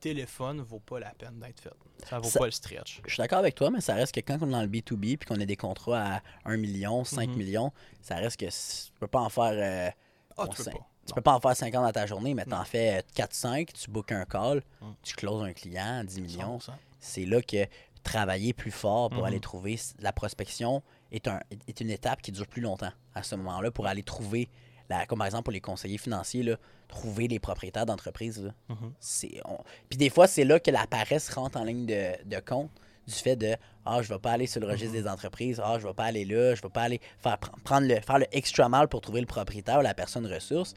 téléphone vaut pas la peine d'être fait. Ça vaut Ça- pas le stretch. Je suis d'accord avec toi, mais ça reste que quand on est dans le B2B puis qu'on a des contrats à 1 million, 5 Mhm. millions, ça reste que tu peux pas en faire. euh, Ah, tu peux c'est- pas. Tu Non. peux pas en faire 50 dans ta journée, mais Non. t'en fais 4-5, tu bookes un call, Mm. tu closes un client à 10 millions. 100%. C'est là que travailler plus fort pour Mhm. aller trouver la prospection est, un, est une étape qui dure plus longtemps à ce moment-là pour aller trouver, la, comme par exemple pour les conseillers financiers, là, trouver les propriétaires d'entreprises. Mhm. On- Puis des fois, c'est là que la paresse rentre en ligne de, de compte du fait de Ah, je vais pas aller sur le registre des entreprises, ah, je vais pas aller là, je vais pas aller faire, pr- prendre le, faire le extra mal pour trouver le propriétaire ou la personne ressource.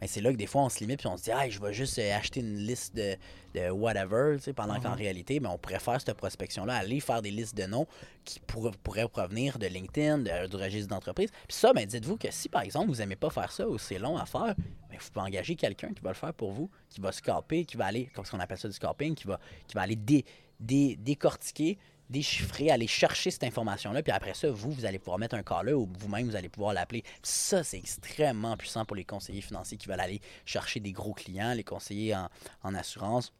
Mais c'est là que des fois, on se limite puis on se dit, ah, je vais juste euh, acheter une liste de, de whatever, tu sais, pendant qu'en Mhm. réalité, ben, on pourrait faire cette prospection-là, aller faire des listes de noms qui pourraient, pourraient provenir de LinkedIn, de- du registre d'entreprise. Puis ça, ben, dites-vous que si, par exemple, vous n'aimez pas faire ça ou c'est long à faire, ben, vous pouvez engager quelqu'un qui va le faire pour vous, qui va scalper, qui va aller, comme on appelle ça du scalping, qui va, qui va aller dé- dé- décortiquer, déchiffrer, aller chercher cette information-là, puis après ça, vous, vous allez pouvoir mettre un cas là ou vous-même, vous allez pouvoir l'appeler. Ça, c'est extrêmement puissant pour les conseillers financiers qui veulent aller chercher des gros clients, les conseillers en, en assurance.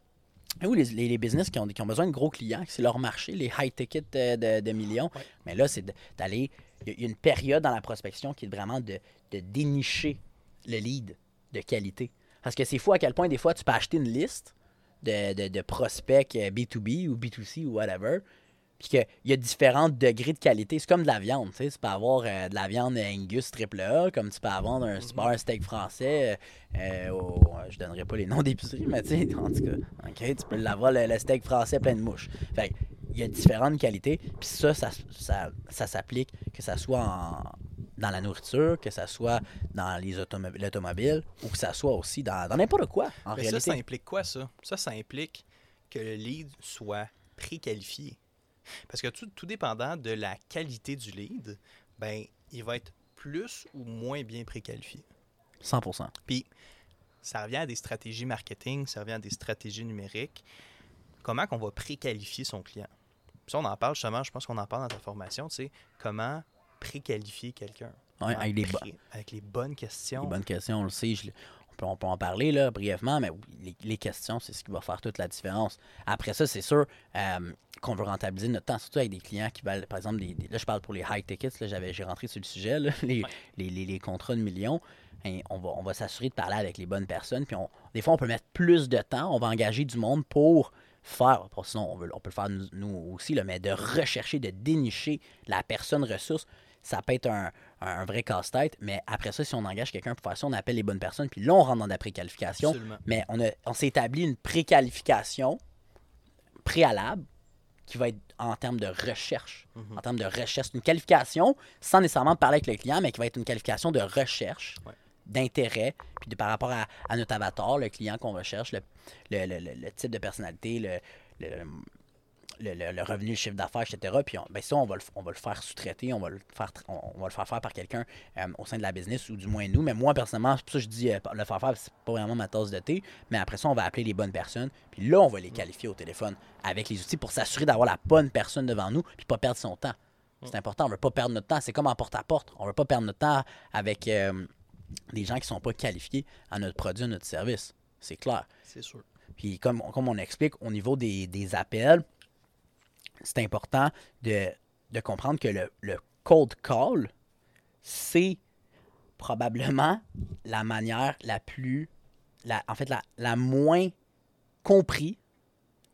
Ou les, les, les business qui ont, qui ont besoin de gros clients, c'est leur marché, les high tickets de, de- de millions. Ouais. Mais là, c'est d'aller. Il y a- une période dans la prospection qui est vraiment de, de dénicher le lead de qualité. Parce que c'est fou à quel point, des fois, tu peux acheter une liste de, de, de prospects euh, B2B ou B2C ou whatever. Puis qu'il y a différents degrés de qualité. C'est comme de la viande. Tu sais. Tu peux avoir euh, de la viande Angus triple A, comme tu peux avoir un, avoir un steak français. euh, au- je donnerai pas les noms d'épicerie, mais tu sais, en tout cas, ok, tu peux l'avoir le, le steak français plein de mouches. Fait il y a différentes qualités. Puis ça, ça, ça, ça s'applique que ça soit en- dans la nourriture, que ça soit dans les automo- l'automobile, ou que ça soit aussi dans n'importe quoi, en Mais ça, réalité. ça implique quoi, ça? Ça, ça implique que le lead soit préqualifié. Parce que tout, tout dépendant de la qualité du lead, ben, il va être plus ou moins bien préqualifié. 100%. Puis, ça revient à des stratégies marketing, ça revient à des stratégies numériques. Comment qu'on va préqualifier son client? Puis ça, on en parle justement, je pense qu'on en parle dans ta formation, tu sais, comment préqualifier quelqu'un? Ouais, avec les bonnes questions. Des bonnes questions, on le sait. je peut, on peut en parler là, brièvement, mais les, les questions, c'est ce qui va faire toute la différence. Après ça, c'est sûr euh, qu'on veut rentabiliser notre temps, surtout avec des clients qui veulent, par exemple, des, des- là, je parle pour les high tickets, là, j'avais, j'ai rentré sur le sujet, là, les, Ouais. les, contrats de millions. Hein, on va, on va s'assurer de parler avec les bonnes personnes. Puis on, des fois, on peut mettre plus de temps, on va engager du monde pour faire, sinon on, veut, on peut le faire nous, nous aussi, là, mais de rechercher, de dénicher la personne ressource ça peut être un, un vrai casse-tête, mais après ça, si on engage quelqu'un pour faire ça, on appelle les bonnes personnes, puis là, on rentre dans la préqualification. Mais on, a- on s'est établi une préqualification préalable qui va être en termes de recherche. Mhm. En termes de recherche. Une qualification sans nécessairement parler avec le client, mais qui va être une qualification de recherche, Ouais. d'intérêt, puis de, par rapport à, à notre avatar, le client qu'on recherche, le, le, le- le- le type de personnalité, le, le, le- le- le revenu, le chiffre d'affaires, etc. Puis on, ben ça, on va le, on va le faire sous-traiter, on va le faire, tr- on, on va le faire faire par quelqu'un euh, au sein de la business, ou du moins nous. Mais moi, personnellement, c'est pour ça que je dis euh, le faire faire, c'est pas vraiment ma tasse de thé. Mais après ça, on va appeler les bonnes personnes. Puis là, on va les qualifier au téléphone avec les outils pour s'assurer d'avoir la bonne personne devant nous, puis pas perdre son temps. C'est important, on veut pas perdre notre temps. C'est comme en porte-à-porte. On veut pas perdre notre temps avec euh, des gens qui sont pas qualifiés à notre produit, à notre service. C'est clair. C'est sûr. Puis comme, comme on explique au niveau des, des appels, c'est important de, de comprendre que le, le cold call, c'est probablement la manière la plus, la, en fait, la, la moins compris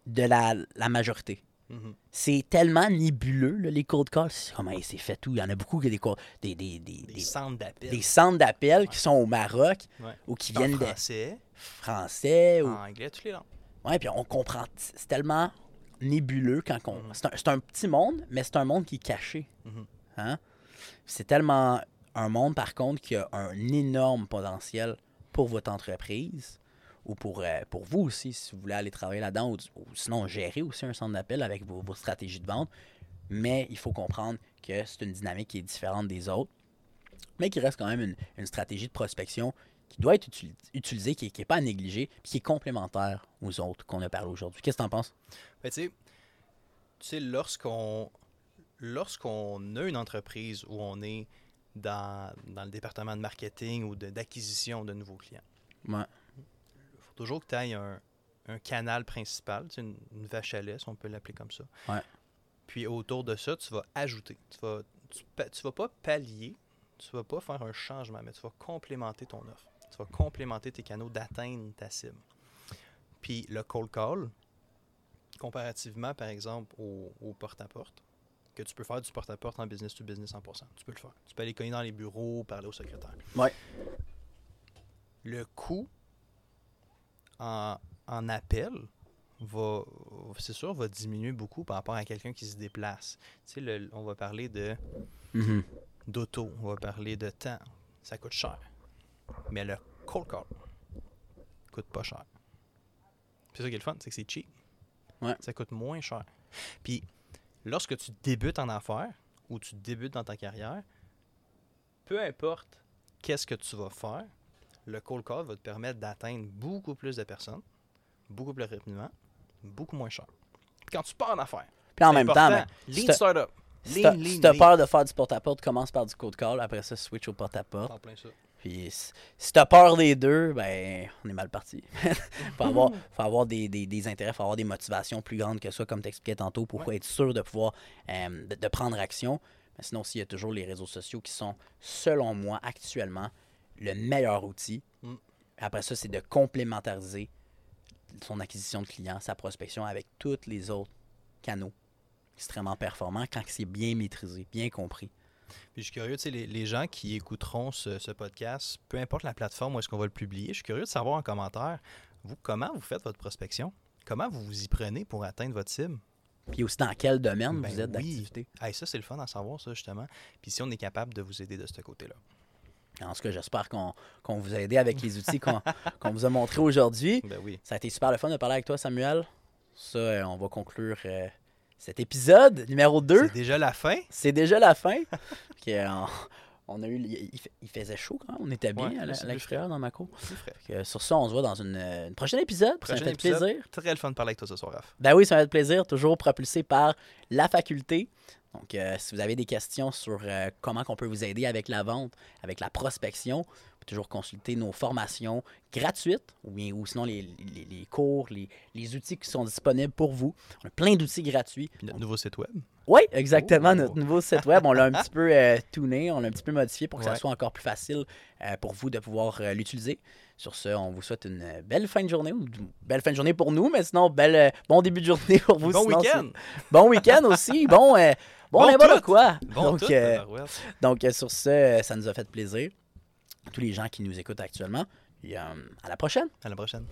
de la, la majorité. Mhm. C'est tellement nébuleux, là, les cold calls. C'est comme, Hey, c'est fait tout. Il y en a beaucoup qui ont des, des, des, des, Des centres d'appel. des centres d'appel qui sont au Maroc Ouais. ou qui En viennent de français, français. Ou... en anglais, toutes les langues. Ouais, puis on comprend. C'est tellement nébuleux quand on. Mhm. C'est un, petit monde, mais c'est un monde qui est caché. Mhm. Hein? C'est tellement un monde, par contre, qui a un énorme potentiel pour votre entreprise ou pour, euh, pour vous aussi, si vous voulez aller travailler là-dedans, ou, ou sinon gérer aussi un centre d'appel avec vos, vos stratégies de vente. Mais il faut comprendre que c'est une dynamique qui est différente des autres, mais qui reste quand même une, une stratégie de prospection qui doit être util- utilisée, qui n'est pas à négliger, puis qui est complémentaire aux autres qu'on a parlé aujourd'hui. Qu'est-ce que tu en penses? Ben, tu sais, lorsqu'on lorsqu'on a une entreprise où on est dans, dans le département de marketing ou d'acquisition de, nouveaux clients, il faut toujours que tu aies un, un, canal principal, une, une, vache à lait, si on peut l'appeler comme ça. Puis autour de ça, tu vas ajouter. Tu vas, tu, tu vas pas pallier, tu vas pas faire un changement, mais tu vas complémenter ton offre. Tu vas complémenter tes canaux d'atteindre ta cible. Puis le cold call, comparativement, par exemple, au porte-à-porte, que tu peux faire du porte-à-porte en business to business 100%. Tu peux le faire. Tu peux aller cogner dans les bureaux, parler au secrétaire. Ouais. Le coût en, appel va, c'est sûr, va diminuer beaucoup par rapport à quelqu'un qui se déplace. Tu sais, on va parler de mm-hmm. d'auto, on va parler de temps. Ça coûte cher. Mais le cold call coûte pas cher. C'est ça qui est le fun, c'est que c'est cheap. Ouais. Ça coûte moins cher. Puis lorsque tu débutes en affaires ou tu débutes dans ta carrière, peu importe qu'est-ce que tu vas faire, le cold call va te permettre d'atteindre beaucoup plus de personnes, beaucoup plus rapidement, beaucoup moins cher. quand tu pars en affaires, puis en même temps, lean startup. Si tu as peur de faire du porte-à-porte, commence par du cold call, après ça, switch au porte-à-porte. Puis si tu as peur des deux, ben on est mal parti. faut avoir, faut avoir des, des, des, intérêts, faut avoir des motivations plus grandes que ça, comme tu expliquais tantôt, pour être sûr de pouvoir euh, de, prendre action. Mais sinon, s'il y a toujours les réseaux sociaux qui sont, selon moi, actuellement, le meilleur outil. Mm. Après ça, c'est de complémentariser son acquisition de clients, sa prospection avec tous les autres canaux extrêmement performants quand c'est bien maîtrisé, bien compris. Puis je suis curieux, tu sais, les, les, gens qui écouteront ce, podcast, peu importe la plateforme où est-ce qu'on va le publier, je suis curieux de savoir en commentaire, vous, comment vous faites votre prospection? Comment vous vous y prenez pour atteindre votre cible? Puis aussi dans quel domaine ben vous êtes d'activité? ça, c'est le fun à savoir, ça, justement. Puis si on est capable de vous aider de ce côté-là. En ce cas, j'espère qu'on vous a aidé avec les outils qu'on vous a montrés aujourd'hui. Ben oui. Ça a été super le fun de parler avec toi, Samuel. Ça, euh, on va conclure euh, cet épisode numéro 2. C'est déjà la fin. C'est déjà la fin. on, a eu, il, faisait chaud quand même. On était bien à l'extérieur dans ma cour. sur ça, on se voit dans une, prochaine épisode. ça fait plaisir. Très le fun de parler avec toi ce soir, Raph. Ben oui, ça va être plaisir. Toujours propulsé par la faculté. Donc, euh, si vous avez des questions sur euh, comment on peut vous aider avec la vente, avec la prospection, toujours consulter nos formations gratuites ou, bien, ou sinon les, les, cours, les, les, outils qui sont disponibles pour vous. On a plein d'outils gratuits. Puis notre nouveau site web. Oui, exactement. Oh! Notre nouveau site web, on l'a un petit peu euh, tuné, on l'a un petit peu modifié pour que ça soit encore plus facile euh, pour vous de pouvoir euh, l'utiliser. Sur ce, on vous souhaite une belle fin de journée, ou une belle fin de journée pour nous, mais sinon, belle, bon début de journée pour vous. Bon week-end. Bon week-end aussi. Bon, bon, bon quoi. Bon donc, donc, sur ce, ça nous a fait plaisir tous les gens qui nous écoutent actuellement. Euh, à la prochaine. À la prochaine.